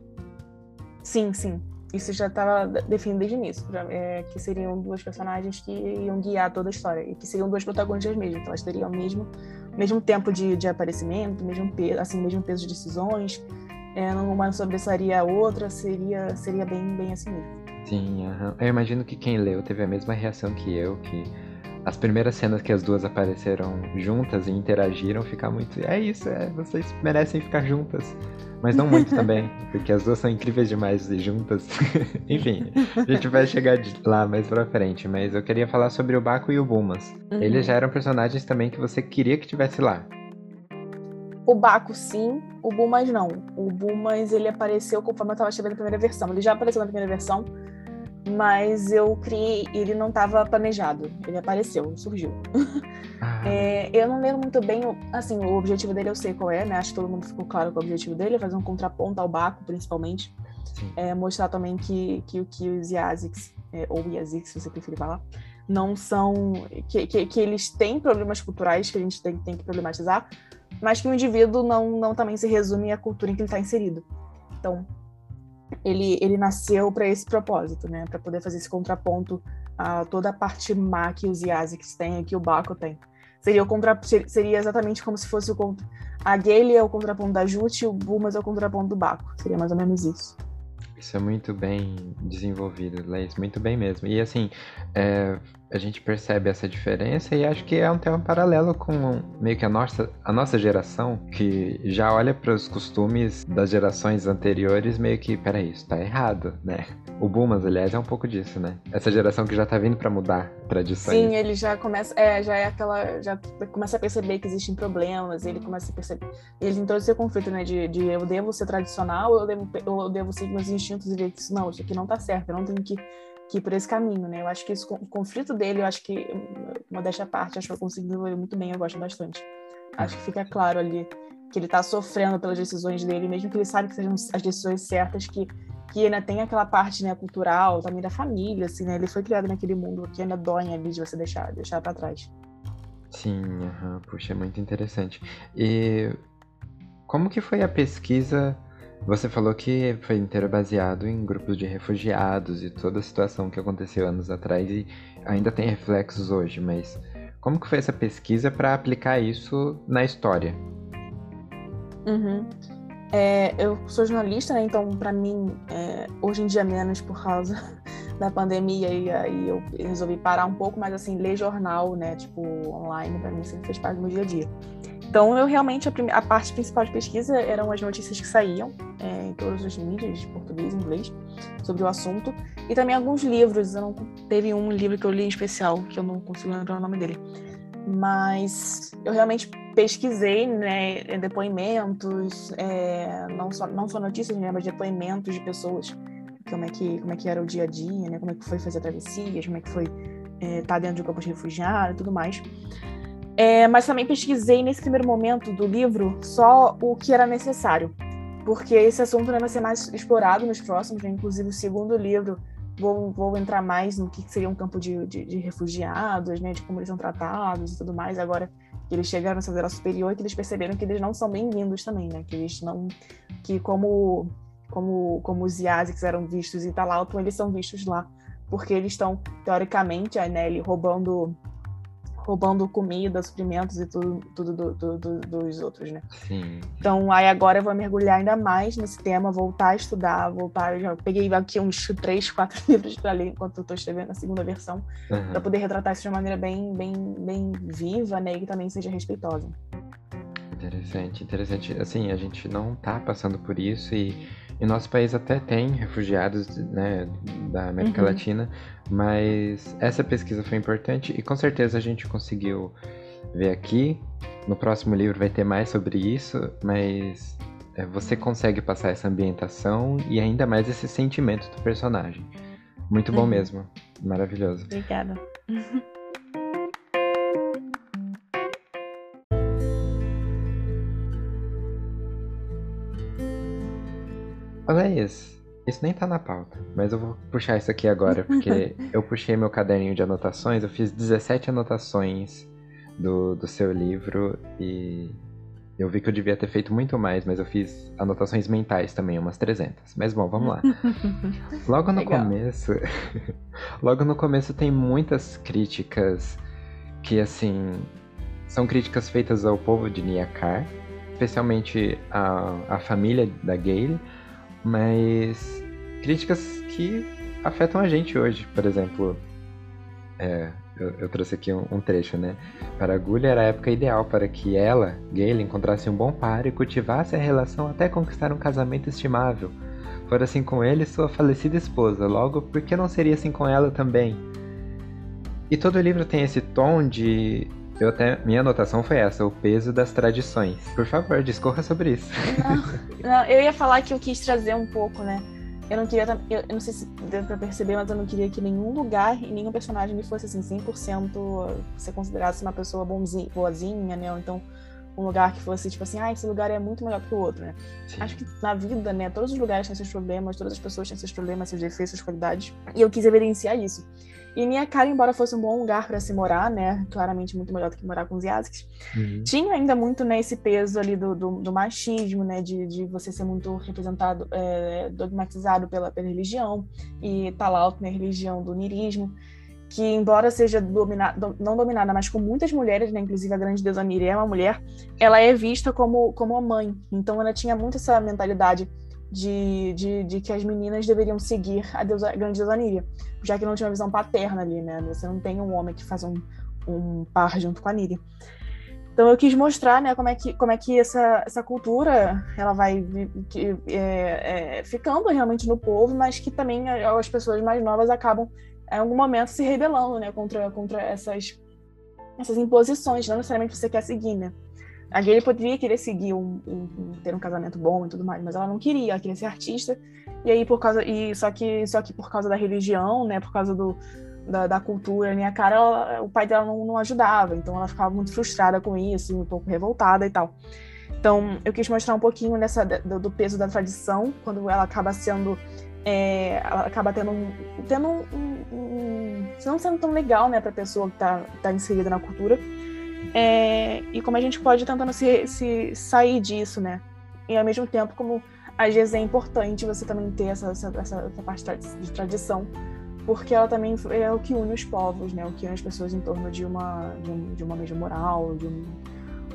Sim, sim. Isso já estava definido desde o início, é, que seriam duas personagens que iam guiar toda a história, e que seriam duas protagonistas mesmo, então elas teriam o mesmo, mesmo tempo de, de aparecimento, mesmo peso, assim, mesmo peso de decisões, é, uma sobressaria a outra, seria, seria bem, bem assim mesmo. Sim, uhum. eu imagino que quem leu teve a mesma reação que eu, que as primeiras cenas que as duas apareceram juntas e interagiram ficar muito. É isso, é, vocês merecem ficar juntas. Mas não muito [LAUGHS] também, porque as duas são incríveis demais juntas. [LAUGHS] Enfim, a gente vai chegar lá mais pra frente, mas eu queria falar sobre o Baco e o Bumas. Uhum. Eles já eram personagens também que você queria que tivesse lá. O Baco, sim. O Bumas, não. O Bumas, ele apareceu conforme eu estava escrevendo a primeira versão. Ele já apareceu na primeira versão, mas eu criei... Ele não estava planejado. Ele apareceu, surgiu. Ah. [LAUGHS] É, eu não lembro muito bem... Assim, o objetivo dele eu sei qual é, né? Acho que todo mundo ficou claro com o objetivo dele. É fazer um contraponto ao Baco, principalmente. É, mostrar também que, que, que os Yaziks, é, ou Yaziks, se você preferir falar, não são... Que, que, que eles têm problemas culturais que a gente tem, tem que problematizar, mas que o indivíduo não, não também se resume à cultura em que ele está inserido. Então, ele, ele nasceu para esse propósito, né? Para poder fazer esse contraponto a toda a parte má que os Yaziks têm, que o Baco tem. Seria, o contra, seria exatamente como se fosse o contra, a Gale é o contraponto da Jute e o Bumas é o contraponto do Baco. Seria mais ou menos isso. Isso é muito bem desenvolvido, Leis, muito bem mesmo. E assim, é, a gente percebe essa diferença e acho que é um tema paralelo com meio que a nossa, a nossa geração, que já olha para os costumes das gerações anteriores, meio que, peraí, isso tá errado, né? O Bumas, aliás, é um pouco disso, né? Essa geração que já tá vindo para mudar tradições. Sim, ele já começa, é, já é aquela, já começa a perceber que existem problemas, ele começa a perceber, ele tem esse conflito, né, de, de eu devo ser tradicional, eu devo, eu devo seguir meus instintos e ver que isso, não, isso aqui não tá certo, eu não tenho que que ir por esse caminho, né? Eu acho que isso, o conflito dele, eu acho que, uma desta parte, acho que eu consegui desenvolver muito bem, eu gosto bastante. Acho que fica claro ali que ele tá sofrendo pelas decisões dele, mesmo que ele sabe que sejam as decisões certas, que que ainda tem aquela parte né, cultural, também da família, assim, né? Ele foi criado naquele mundo que ainda dói ali de você deixar, deixar para trás. Sim, uhum. puxa, é muito interessante. E como que foi a pesquisa? Você falou que foi inteiro baseado em grupos de refugiados e toda a situação que aconteceu anos atrás e ainda tem reflexos hoje, mas como que foi essa pesquisa para aplicar isso na história? Uhum. É, eu sou jornalista, né? Então, para mim, é, hoje em dia menos por causa [LAUGHS] da pandemia e aí eu resolvi parar um pouco, mas assim ler jornal, né? Tipo online, para mim sempre fez parte do meu dia a dia. Então, eu realmente, a, a, parte principal de pesquisa eram as notícias que saíam é, em todas as mídias, português inglês, sobre o assunto. E também alguns livros. Eu não, teve um livro que eu li em especial, que eu não consigo lembrar o nome dele. Mas eu realmente pesquisei né, depoimentos, é, não, só, não só notícias, né, mas depoimentos de pessoas. Como é, que, como é que era o dia a dia, né, como é que foi fazer travessias, como é que foi estar é, tá dentro de um campo de refugiado e tudo mais. É, mas também pesquisei nesse primeiro momento do livro só o que era necessário, porque esse assunto né, vai ser mais explorado nos próximos, né? inclusive o segundo livro vou, vou entrar mais no que seria um campo de, de, de, refugiados, né, de como eles são tratados e tudo mais. Agora que eles chegaram na federal superior, que eles perceberam que eles não são bem-vindos também, né, que eles não, que como como como os Yaziks eram vistos em Italauto, eles são vistos lá porque eles estão teoricamente, né, ele roubando roubando comida, suprimentos e tudo, tudo do, do, do, dos outros, né? Sim. Então, aí agora eu vou mergulhar ainda mais nesse tema, voltar a estudar, voltar. Eu já peguei aqui uns três, quatro [LAUGHS] livros para ler enquanto eu estou escrevendo a segunda versão, uhum. para poder retratar isso de uma maneira bem, bem, bem viva, né? E que também seja respeitosa. Interessante, interessante. Assim, a gente não tá passando por isso e e nosso país até tem refugiados né, da América uhum. Latina, mas essa pesquisa foi importante e com certeza a gente conseguiu ver aqui. No próximo livro vai ter mais sobre isso, mas é, você consegue passar essa ambientação e ainda mais esse sentimento do personagem. Muito bom uhum. mesmo. Maravilhoso. Obrigada. [LAUGHS] Laís, isso nem tá na pauta, mas eu vou puxar isso aqui agora, [LAUGHS] porque eu puxei meu caderninho de anotações, eu fiz 17 anotações do, do seu livro e eu vi que eu devia ter feito muito mais, mas eu fiz anotações mentais também, umas 300. Mas bom, vamos lá. [LAUGHS] Logo no Legal. começo, [LAUGHS] logo no começo tem muitas críticas que assim são críticas feitas ao povo de Niakar, especialmente a, a família da Gale, mas críticas que afetam a gente hoje. Por exemplo, é, eu, eu, trouxe aqui um, um, trecho, né? Para Gulli era a época ideal para que ela, Gale, encontrasse um bom par e cultivasse a relação até conquistar um casamento estimável. Fora assim com ele sua falecida esposa, logo, por que não seria assim com ela também? E todo o livro tem esse tom de eu até, minha anotação foi essa, o peso das tradições. Por favor, discorra sobre isso. Não, não, eu ia falar que eu quis trazer um pouco, né? Eu não queria, eu, não sei se deu pra perceber, mas eu não queria que nenhum lugar e nenhum personagem me fosse assim, 100% ser considerasse uma pessoa bonzinha, boazinha, né? Ou então um lugar que fosse tipo assim, ah, esse lugar é muito melhor que o outro, né? Sim. Acho que na vida, né, todos os lugares têm seus problemas, todas as pessoas têm seus problemas, seus defeitos, suas qualidades, e eu quis evidenciar isso. E minha cara, embora fosse um bom lugar para se morar, né, claramente muito melhor do que morar com os Yaziks, uhum. tinha ainda muito, né, esse peso ali do, do, do machismo, né, de, de você ser muito representado, é, dogmatizado pela, pela religião, e Talalto, né, religião do nirismo, que embora seja dominada, não dominada, mas com muitas mulheres, né, inclusive a grande deusa Miri é uma mulher, ela é vista como, como a mãe. Então ela tinha muito essa mentalidade de, de, de, que as meninas deveriam seguir a, deusa, a grande deusa Níria, já que não tinha uma visão paterna ali, né? Você não tem um homem que faz um, um par junto com a Níria. Então eu quis mostrar, né, como é que, como é que essa, essa cultura ela vai que, é, é, ficando realmente no povo, mas que também as pessoas mais novas acabam em algum momento se rebelando, né, contra, contra essas, essas imposições, não necessariamente você quer seguir, né. A Gayle poderia querer seguir um, um, ter um casamento bom e tudo mais, mas ela não queria, ela queria ser artista. E aí por causa e só que só que por causa da religião, né, por causa do da, da cultura, né, a cara, ela, o pai dela não, não ajudava, então ela ficava muito frustrada com isso, um pouco revoltada e tal. Então, eu quis mostrar um pouquinho dessa, do, do peso da tradição, quando ela acaba sendo é, ela acaba tendo um, tendo um, um, um, não sendo tão legal, né, para pessoa que está tá inserida na cultura. É, e como a gente pode tentando se, se sair disso, né? E ao mesmo tempo, como às vezes é importante você também ter essa, essa, essa, parte de tradição, porque ela também é o que une os povos, né? O que une as pessoas em torno de uma, de, um, de uma mesma moral, de um,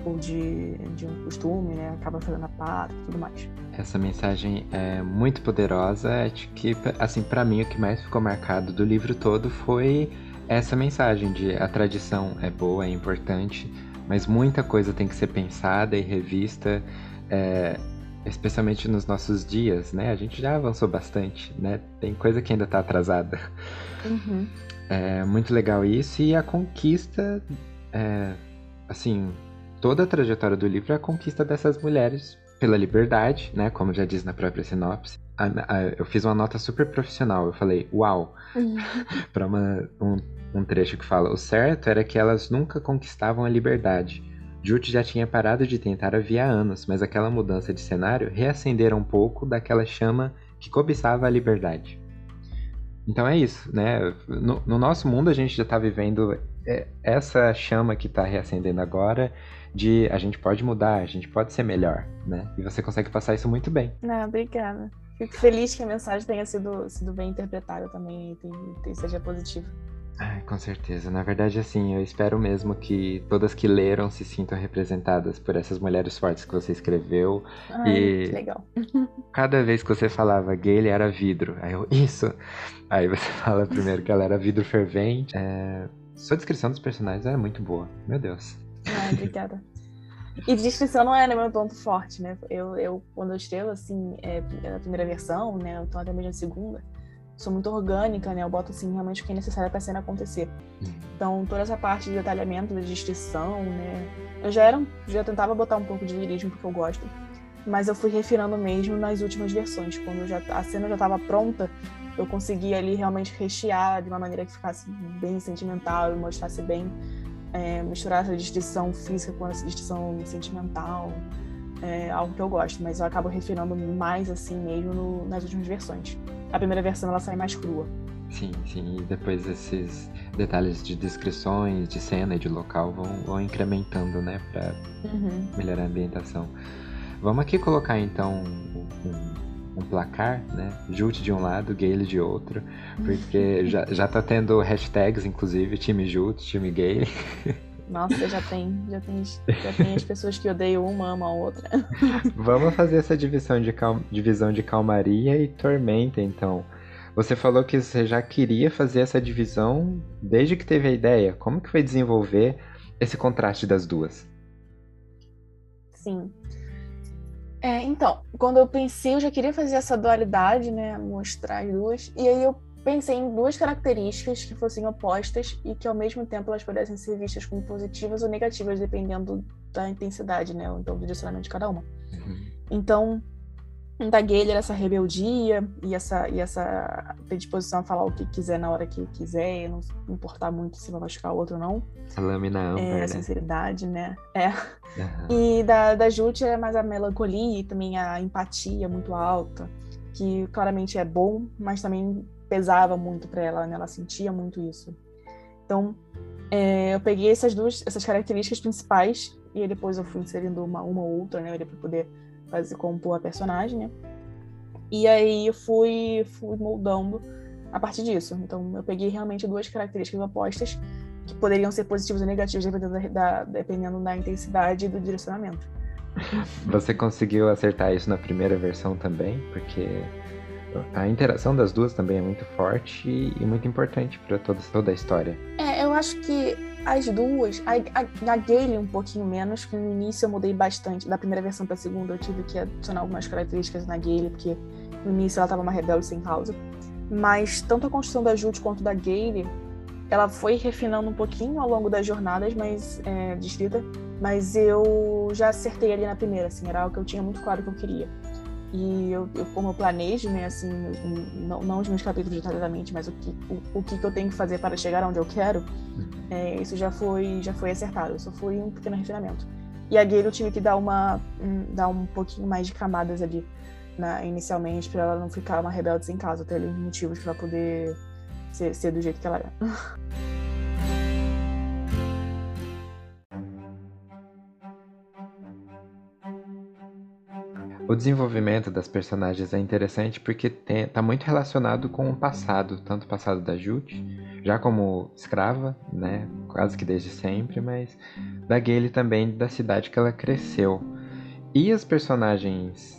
ou de, de um costume, né? Acaba fazendo a pata e tudo mais. Essa mensagem é muito poderosa. Acho que, assim, para mim, o que mais ficou marcado do livro todo foi essa mensagem de a tradição é boa, é importante, mas muita coisa tem que ser pensada e revista, é, especialmente nos nossos dias, né? A gente já avançou bastante, né? Tem coisa que ainda está atrasada. Uhum. É muito legal isso e a conquista, é, assim, toda a trajetória do livro é a conquista dessas mulheres pela liberdade, né? Como já diz na própria sinopse. A, a, eu fiz uma nota super profissional. Eu falei, uau! Uhum. [LAUGHS] para um, um trecho que fala: O certo era que elas nunca conquistavam a liberdade. Jute já tinha parado de tentar havia anos, mas aquela mudança de cenário reacendera um pouco daquela chama que cobiçava a liberdade. Então é isso, né? No, no nosso mundo a gente já está vivendo é, essa chama que está reacendendo agora de a gente pode mudar, a gente pode ser melhor, né? E você consegue passar isso muito bem. Ah, obrigada. Fico feliz que a mensagem tenha sido, sido bem interpretada também e seja positiva. Ai, com certeza. Na verdade, assim, eu espero mesmo que todas que leram se sintam representadas por essas mulheres fortes que você escreveu. Ai, e que legal. [LAUGHS] cada vez que você falava gay, ele era vidro. Aí eu, isso! Aí você [LAUGHS] fala primeiro que ela era vidro fervente. É... Sua descrição dos personagens é muito boa. Meu Deus. Ai, obrigada. E descrição não é né, meu ponto forte, né? Eu, eu quando eu escrevo, assim, é, a primeira versão, né? Então até mesmo a segunda sou muito orgânica, né? Eu boto assim realmente o que é necessário para a cena acontecer. Uhum. Então, toda essa parte de detalhamento, de descrição, né? Eu já era, já tentava botar um pouco de lirismo porque eu gosto, mas eu fui refinando mesmo nas últimas versões, quando já a cena já estava pronta, eu consegui ali realmente rechear de uma maneira que ficasse bem sentimental e mostrasse bem é, misturar essa descrição física com essa descrição sentimental. É algo que eu gosto, mas eu acabo refinando mais assim mesmo no, nas últimas versões a primeira versão ela sai mais crua. Sim, sim. E depois esses detalhes de descrições, de cena e de local vão, vão incrementando, né? Pra uhum. melhorar a ambientação. Vamos aqui colocar então um, um placar, né? Jute de um lado, Gale de outro. Porque [LAUGHS] já, já tá tendo hashtags, inclusive, time Jute, time Gale. [LAUGHS] Nossa, já tem, já tem, já tem as pessoas que odeiam uma, ama a outra. [LAUGHS] Vamos fazer essa divisão de, cal... divisão de calmaria e tormenta, então. Você falou que você já queria fazer essa divisão desde que teve a ideia. Como que foi desenvolver esse contraste das duas? Sim. É, então, quando eu pensei, eu já queria fazer essa dualidade, né? Mostrar as duas. E aí eu pensei em duas características que fossem opostas e que ao mesmo tempo elas pudessem ser vistas como positivas ou negativas, dependendo da intensidade, né? Então, do direcionamento de cada uma. Uhum. Então, da Gale era essa rebeldia e essa, e essa predisposição a falar o que quiser na hora que quiser, e não importar muito se vai machucar o outro ou não. A lâmina âmbar, é, né? sinceridade, né? É. Uhum. E da, da Jute é mais a melancolia e também a empatia muito alta, que claramente é bom, mas também pesava muito para ela, né? Ela sentia muito isso. Então, é, eu peguei essas duas, essas características principais e depois eu fui inserindo uma, uma ou outra, né? Para poder fazer compor a personagem, né? E aí eu fui, fui moldando a partir disso. Então, eu peguei realmente duas características opostas que poderiam ser positivas ou negativas dependendo da, dependendo da intensidade e do direcionamento. [LAUGHS] Você conseguiu acertar isso na primeira versão também? Porque a interação das duas também é muito forte e muito importante para toda, toda a história. É, eu acho que as duas, a, a, a Gale um pouquinho menos, que no início eu mudei bastante. Da primeira versão para a segunda eu tive que adicionar algumas características na Gale, porque no início ela estava uma rebelde sem causa. Mas tanto a construção da Jude quanto da Gale, ela foi refinando um pouquinho ao longo das jornadas, mas é. Mas eu já acertei ali na primeira, assim, era algo que eu tinha muito claro que eu queria. E eu, eu, como eu planejo, né, assim, não, não os meus capítulos detalhadamente, mas o que, o, o que eu tenho que fazer para chegar onde eu quero, uhum. é, isso já foi, já foi acertado. Só foi um pequeno refinamento. E a Gale eu tive que dar uma, um, dar um pouquinho mais de camadas ali. na, inicialmente para ela não ficar uma rebelde sem casa, ter ali motivos para poder ser, ser do jeito que ela é. [LAUGHS] O desenvolvimento das personagens é interessante porque está muito relacionado com o passado, tanto o passado da Jute, já como escrava, né, quase que desde sempre, mas da Gale também da cidade que ela cresceu. E os personagens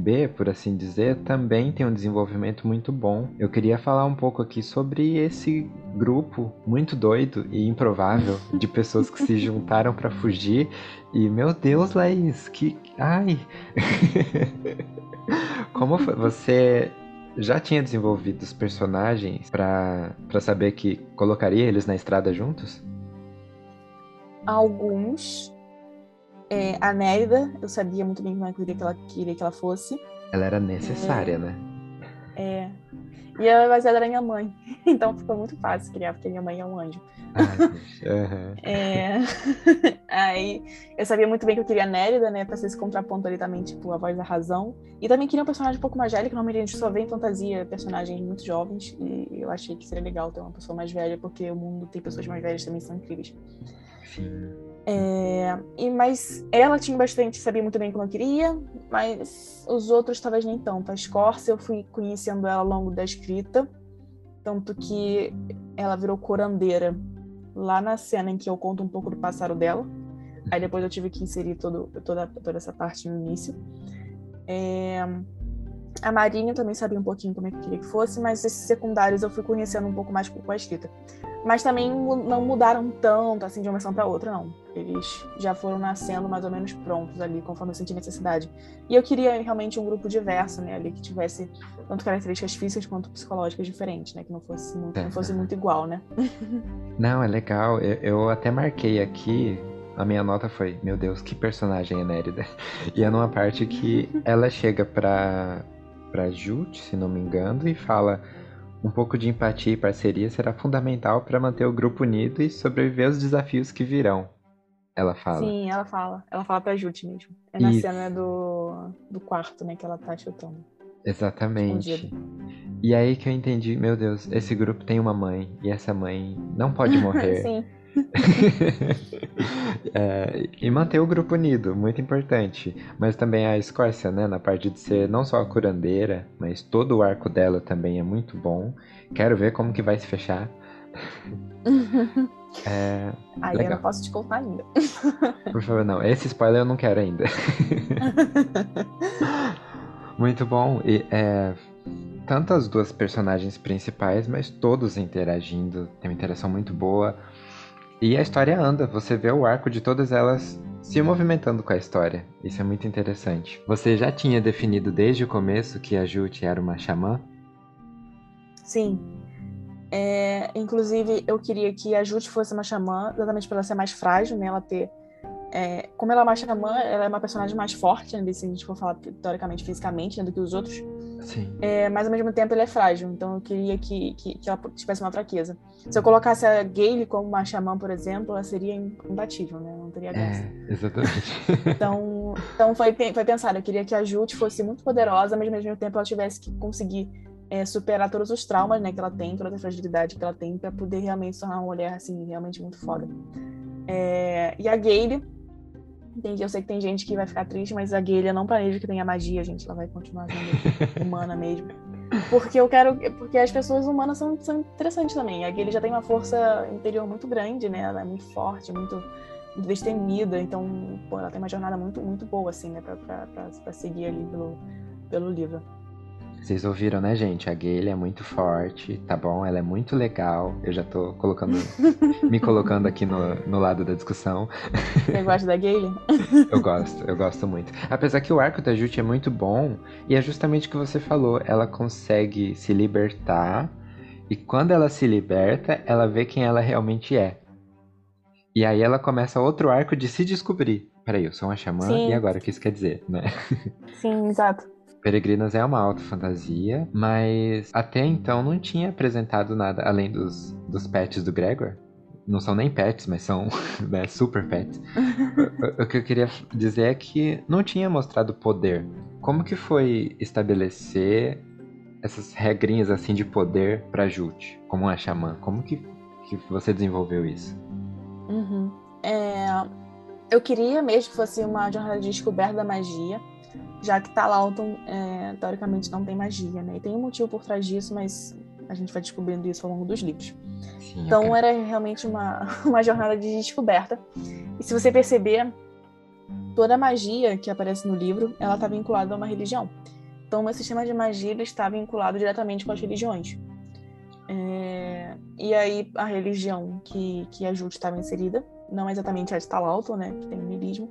B, por assim dizer, também tem um desenvolvimento muito bom. Eu queria falar um pouco aqui sobre esse grupo muito doido e improvável de pessoas que se [LAUGHS] juntaram para fugir. E meu Deus, Laís, que ai. [LAUGHS] Como foi? você já tinha desenvolvido os personagens para saber que colocaria eles na estrada juntos? Alguns é, a Nérida, eu sabia muito bem como eu queria que ela queria que ela fosse. Ela era necessária, é, né? É. E ela baseada era minha mãe. [LAUGHS] Então ficou muito fácil criar, porque minha mãe é um anjo. [LAUGHS] uhum. é... [LAUGHS] Aí eu sabia muito bem que eu queria a Nérida, né? Pra ser esse contraponto ali também, tipo, a voz da razão. E também queria um personagem um pouco mais velho, que normalmente a gente só vê em fantasia personagens muito jovens. E eu achei que seria legal ter uma pessoa mais velha, porque o mundo tem pessoas mais velhas também são incríveis. Sim. É, e, mas ela tinha bastante, sabia muito bem como eu queria, mas os outros talvez nem tanto. A Escórcia eu fui conhecendo ela ao longo da escrita, tanto que ela virou corandeira lá na cena em que eu conto um pouco do passado dela. Aí depois eu tive que inserir todo, toda, toda essa parte no início. É, a Marinha também sabia um pouquinho como é que eu queria que fosse, mas esses secundários eu fui conhecendo um pouco mais com a escrita. Mas também não mudaram tanto assim de uma versão para outra, não. Eles já foram nascendo mais ou menos prontos ali, conforme eu senti necessidade. E eu queria realmente um grupo diverso, né, ali que tivesse tanto características físicas quanto psicológicas diferentes, né, que não fosse muito, é. não fosse muito igual, né? [LAUGHS] Não, é legal. Eu, eu até marquei aqui a minha nota foi, meu Deus, que personagem é Nérida. [LAUGHS] E é numa parte que ela chega pra, pra Jute, se não me engano, e fala um pouco de empatia e parceria será fundamental para manter o grupo unido e sobreviver aos desafios que virão. Ela fala. Sim, ela fala. Ela fala pra Jute mesmo. É na Isso. cena do, do quarto, né, que ela tá chutando. Exatamente. Escondido. E aí que eu entendi, meu Deus, esse grupo tem uma mãe e essa mãe não pode [LAUGHS] morrer. Sim. [LAUGHS] é, e manter o grupo unido, muito importante. Mas também a Escócia, né, na parte de ser não só a curandeira, mas todo o arco dela também é muito bom. Quero ver como que vai se fechar. [LAUGHS] é, Aí legal. eu não posso te contar ainda. [LAUGHS] Por favor, não. Esse spoiler eu não quero ainda. [LAUGHS] muito bom. E é, tanto as duas personagens principais, mas todos interagindo. Tem uma interação muito boa. E a história anda, você vê o arco de todas elas se movimentando com a história. Isso é muito interessante. Você já tinha definido desde o começo que a Jute era uma xamã? Sim. É, inclusive, eu queria que a Jute fosse uma xamã, exatamente para ela ser mais frágil, né? Ela ter. É, como ela é uma xamã, ela é uma personagem mais forte, né, se a gente for falar teoricamente, fisicamente, né, do que os outros. Sim. É, mas ao mesmo tempo ele é frágil, então eu queria que, que, que ela tivesse uma fraqueza. Se eu colocasse a Gale como uma xamã, por exemplo, ela seria imbatível, né? Não teria graça. É, exatamente. então, então foi, foi pensado, eu queria que a Jute fosse muito poderosa, mas ao mesmo tempo ela tivesse que conseguir é, superar todos os traumas né, que ela tem, toda a fragilidade que ela tem, para poder realmente se tornar uma mulher, assim, realmente muito foda. É, e a Gale Entendi, eu sei que tem gente que vai ficar triste, mas a Guilha não planeja que tenha magia, gente. Ela vai continuar sendo [LAUGHS] humana mesmo. Porque eu quero. Porque as pessoas humanas são, são interessantes também. A Guilha já tem uma força interior muito grande, né? Ela é muito forte, muito, muito destemida. Então, pô, ela tem uma jornada muito, muito boa, assim, né? Pra, pra, pra, pra seguir ali pelo, pelo livro. Vocês ouviram, né, gente? A Gale é muito forte, tá bom? Ela é muito legal. Eu já tô colocando, [LAUGHS] me colocando aqui no, no lado da discussão. Você gosta da Gale? [LAUGHS] eu gosto, eu gosto muito. Apesar que o arco da Jute é muito bom, e é justamente o que você falou. Ela consegue se libertar, e quando ela se liberta, ela vê quem ela realmente é. E aí ela começa outro arco de se descobrir. Peraí, eu sou uma xamã, Sim. e agora o que isso quer dizer, né? Sim, exato. Peregrinas é uma alta fantasia, mas até então não tinha apresentado nada além dos, dos pets do Gregor. Não são nem pets, mas são [LAUGHS] né, super pets. [LAUGHS] o, o, que eu queria dizer é que não tinha mostrado poder. como que foi estabelecer essas regrinhas assim de poder para Jute, como uma xamã? Como que, que você desenvolveu isso? Uhum. É, eu queria mesmo que fosse uma jornada de descoberta da magia, já que Talalton, é, teoricamente, não tem magia, né? E tem um motivo por trás disso, mas a gente vai descobrindo isso ao longo dos livros. Sim, então era realmente uma, [LAUGHS] uma jornada de descoberta. E se você perceber, toda a magia que aparece no livro, ela está vinculada a uma religião. Então, o meu sistema de magia está vinculado diretamente com as religiões. É... E aí, a religião que, que a Jute estava inserida, não exatamente a de Talalto, né, que tem o milismo.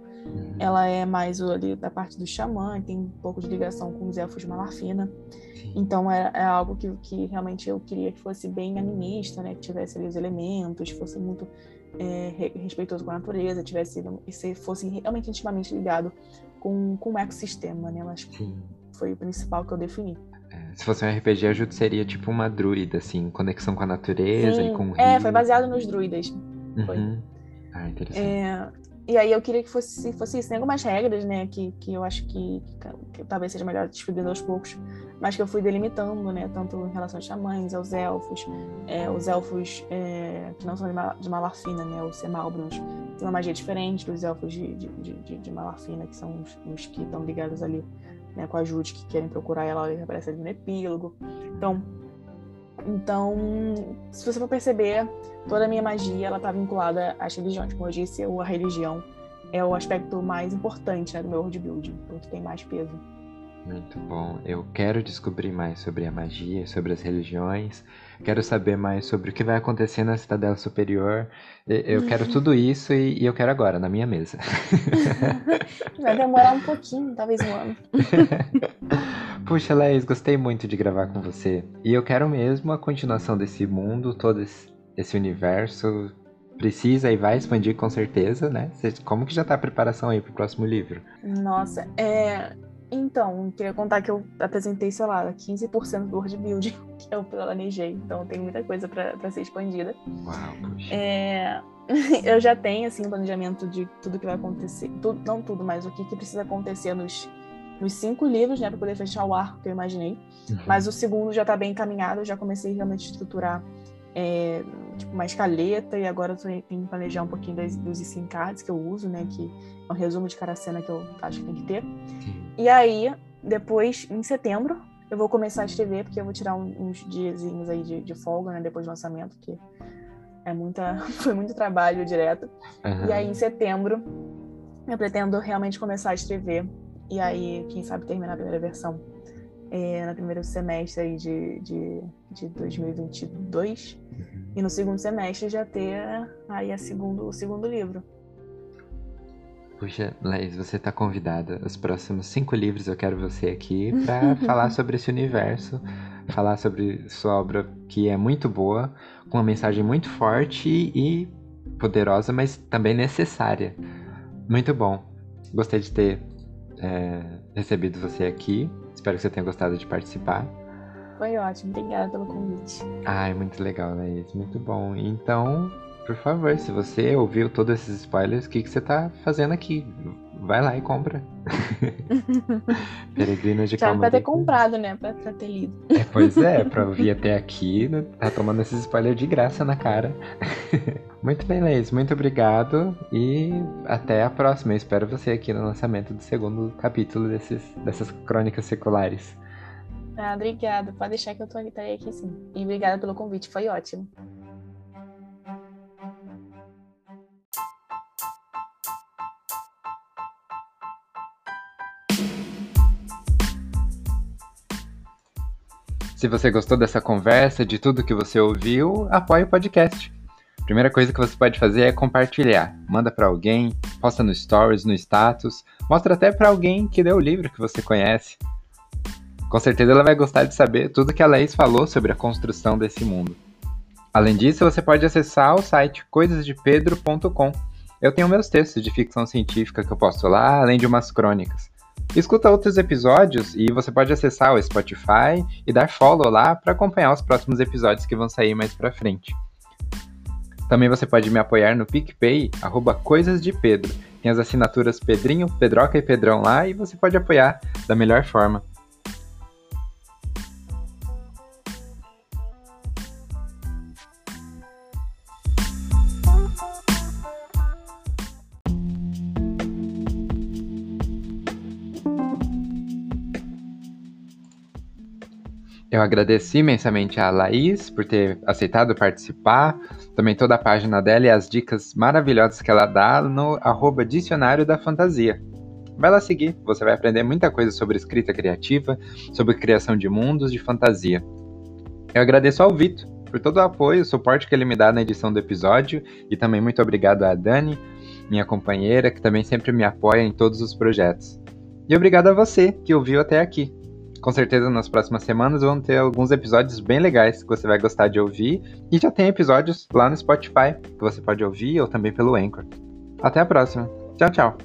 Ela é mais ali da parte do xamã, tem um pouco de ligação com os elfos de Malafina. Então, é, é algo que, que realmente eu queria que fosse bem animista, né, que tivesse ali os elementos, fosse muito é, respeitoso com a natureza, tivesse se fosse realmente intimamente ligado com, com o ecossistema, né? Eu acho que foi o principal que eu defini. É, se fosse um RPG, a Jute seria tipo uma druida, assim, conexão com a natureza Sim. e com o rio. É, foi baseado nos druidas. Uhum. Foi. Ah, interessante. É, e aí eu queria que fosse, fosse isso. Tem algumas regras, né, que, que eu acho que, que, que talvez seja melhor descobrindo aos poucos, mas que eu fui delimitando, né, tanto em relação aos xamãs, aos elfos, é, os elfos é, que não são de, de Malafina, né, os Semalbrons, tem uma magia diferente dos elfos de, de, de, de Malafina, que são os, os que estão ligados ali né, com a Jude, que querem procurar ela, ela aparece ali no epílogo. Então, então, se você for perceber, toda a minha magia ela está vinculada às religiões. Como eu disse, a religião é o aspecto mais importante né, do meu world building, então tem mais peso. Muito bom. Eu quero descobrir mais sobre a magia, sobre as religiões. Quero saber mais sobre o que vai acontecer na Cidadela Superior. Eu quero tudo isso e, eu quero agora, na minha mesa. [LAUGHS] vai demorar um pouquinho, talvez um ano. [LAUGHS] Puxa, Laís, gostei muito de gravar com você. E eu quero mesmo a continuação desse mundo, todo esse universo. Precisa e vai expandir com certeza, né? Como que já tá a preparação aí pro próximo livro? Nossa, é então, queria contar que eu apresentei, sei lá, 15% do word building [LAUGHS] que eu planejei. Então, tem muita coisa para ser expandida. Uau, puxa. É, [LAUGHS] eu já tenho, assim, um planejamento de tudo que vai acontecer. Tudo, não tudo, mas o que, que precisa acontecer nos, nos cinco livros, né? para poder fechar o arco que eu imaginei. Uhum. Mas o segundo já está bem encaminhado. Eu já comecei realmente a estruturar é, tipo, uma escaleta e agora eu tô em planejar um pouquinho das, dos sim cards que eu uso, né? Que é um resumo de cada cena que eu acho que tem que ter. E aí, depois, em setembro, eu vou começar a escrever, porque eu vou tirar uns diazinhos aí de, de folga, né? Depois do lançamento, porque é muita, [LAUGHS] foi muito trabalho direto. Uhum. E aí, em setembro, eu pretendo realmente começar a escrever. E aí, quem sabe, terminar a primeira versão é, no primeiro semestre aí de, de, de 2022 uhum. e no segundo semestre já ter aí a segundo, o segundo livro. Puxa, Laís, você está convidada. Os próximos cinco livros eu quero você aqui para [LAUGHS] falar sobre esse universo, falar sobre sua obra que é muito boa, com uma mensagem muito forte e poderosa, mas também necessária. Muito bom. Gostei de ter é, recebido você aqui. Espero que você tenha gostado de participar. Foi ótimo, obrigada pelo convite. Ai, muito legal, Laís, muito bom. Então, por favor, se você ouviu todos esses spoilers, o que, que você tá fazendo aqui? Vai lá e compra. [LAUGHS] Peregrina de Já pra ter comprado, né? Pra, pra ter lido. É, pois é, [LAUGHS] pra ouvir até aqui, né? tá tomando esses spoilers de graça na cara. [LAUGHS] muito bem, Laís, muito obrigado e até a próxima. Eu espero você aqui no lançamento do segundo capítulo desses, dessas crônicas seculares. Ah, obrigada. Pode deixar que eu tô aqui, aqui sim. E obrigada pelo convite, foi ótimo. Se você gostou dessa conversa, de tudo que você ouviu, apoie o podcast. Primeira coisa que você pode fazer é compartilhar. Manda para alguém, posta no stories, no status, mostra até para alguém que deu o livro que você conhece. Com certeza ela vai gostar de saber tudo que a Laís falou sobre a construção desse mundo. Além disso, você pode acessar o site coisasdepedro.com. Eu tenho meus textos de ficção científica que eu posto lá, além de umas crônicas. Escuta outros episódios e você pode acessar o Spotify e dar follow lá para acompanhar os próximos episódios que vão sair mais para frente. Também você pode me apoiar no PicPay, arroba Coisas de Pedro, Tem as assinaturas Pedrinho, Pedroca e Pedrão lá e você pode apoiar da melhor forma. Eu agradeci imensamente a Laís por ter aceitado participar, também toda a página dela e as dicas maravilhosas que ela dá no arroba Dicionário da Fantasia. Vai lá seguir, você vai aprender muita coisa sobre escrita criativa, sobre criação de mundos de fantasia. Eu agradeço ao Vitor por todo o apoio, o suporte que ele me dá na edição do episódio e também muito obrigado a Dani, minha companheira, que também sempre me apoia em todos os projetos. E obrigado a você que ouviu até aqui. Com certeza nas próximas semanas vão ter alguns episódios bem legais que você vai gostar de ouvir. E já tem episódios lá no Spotify que você pode ouvir ou também pelo Anchor. Até a próxima. Tchau, tchau.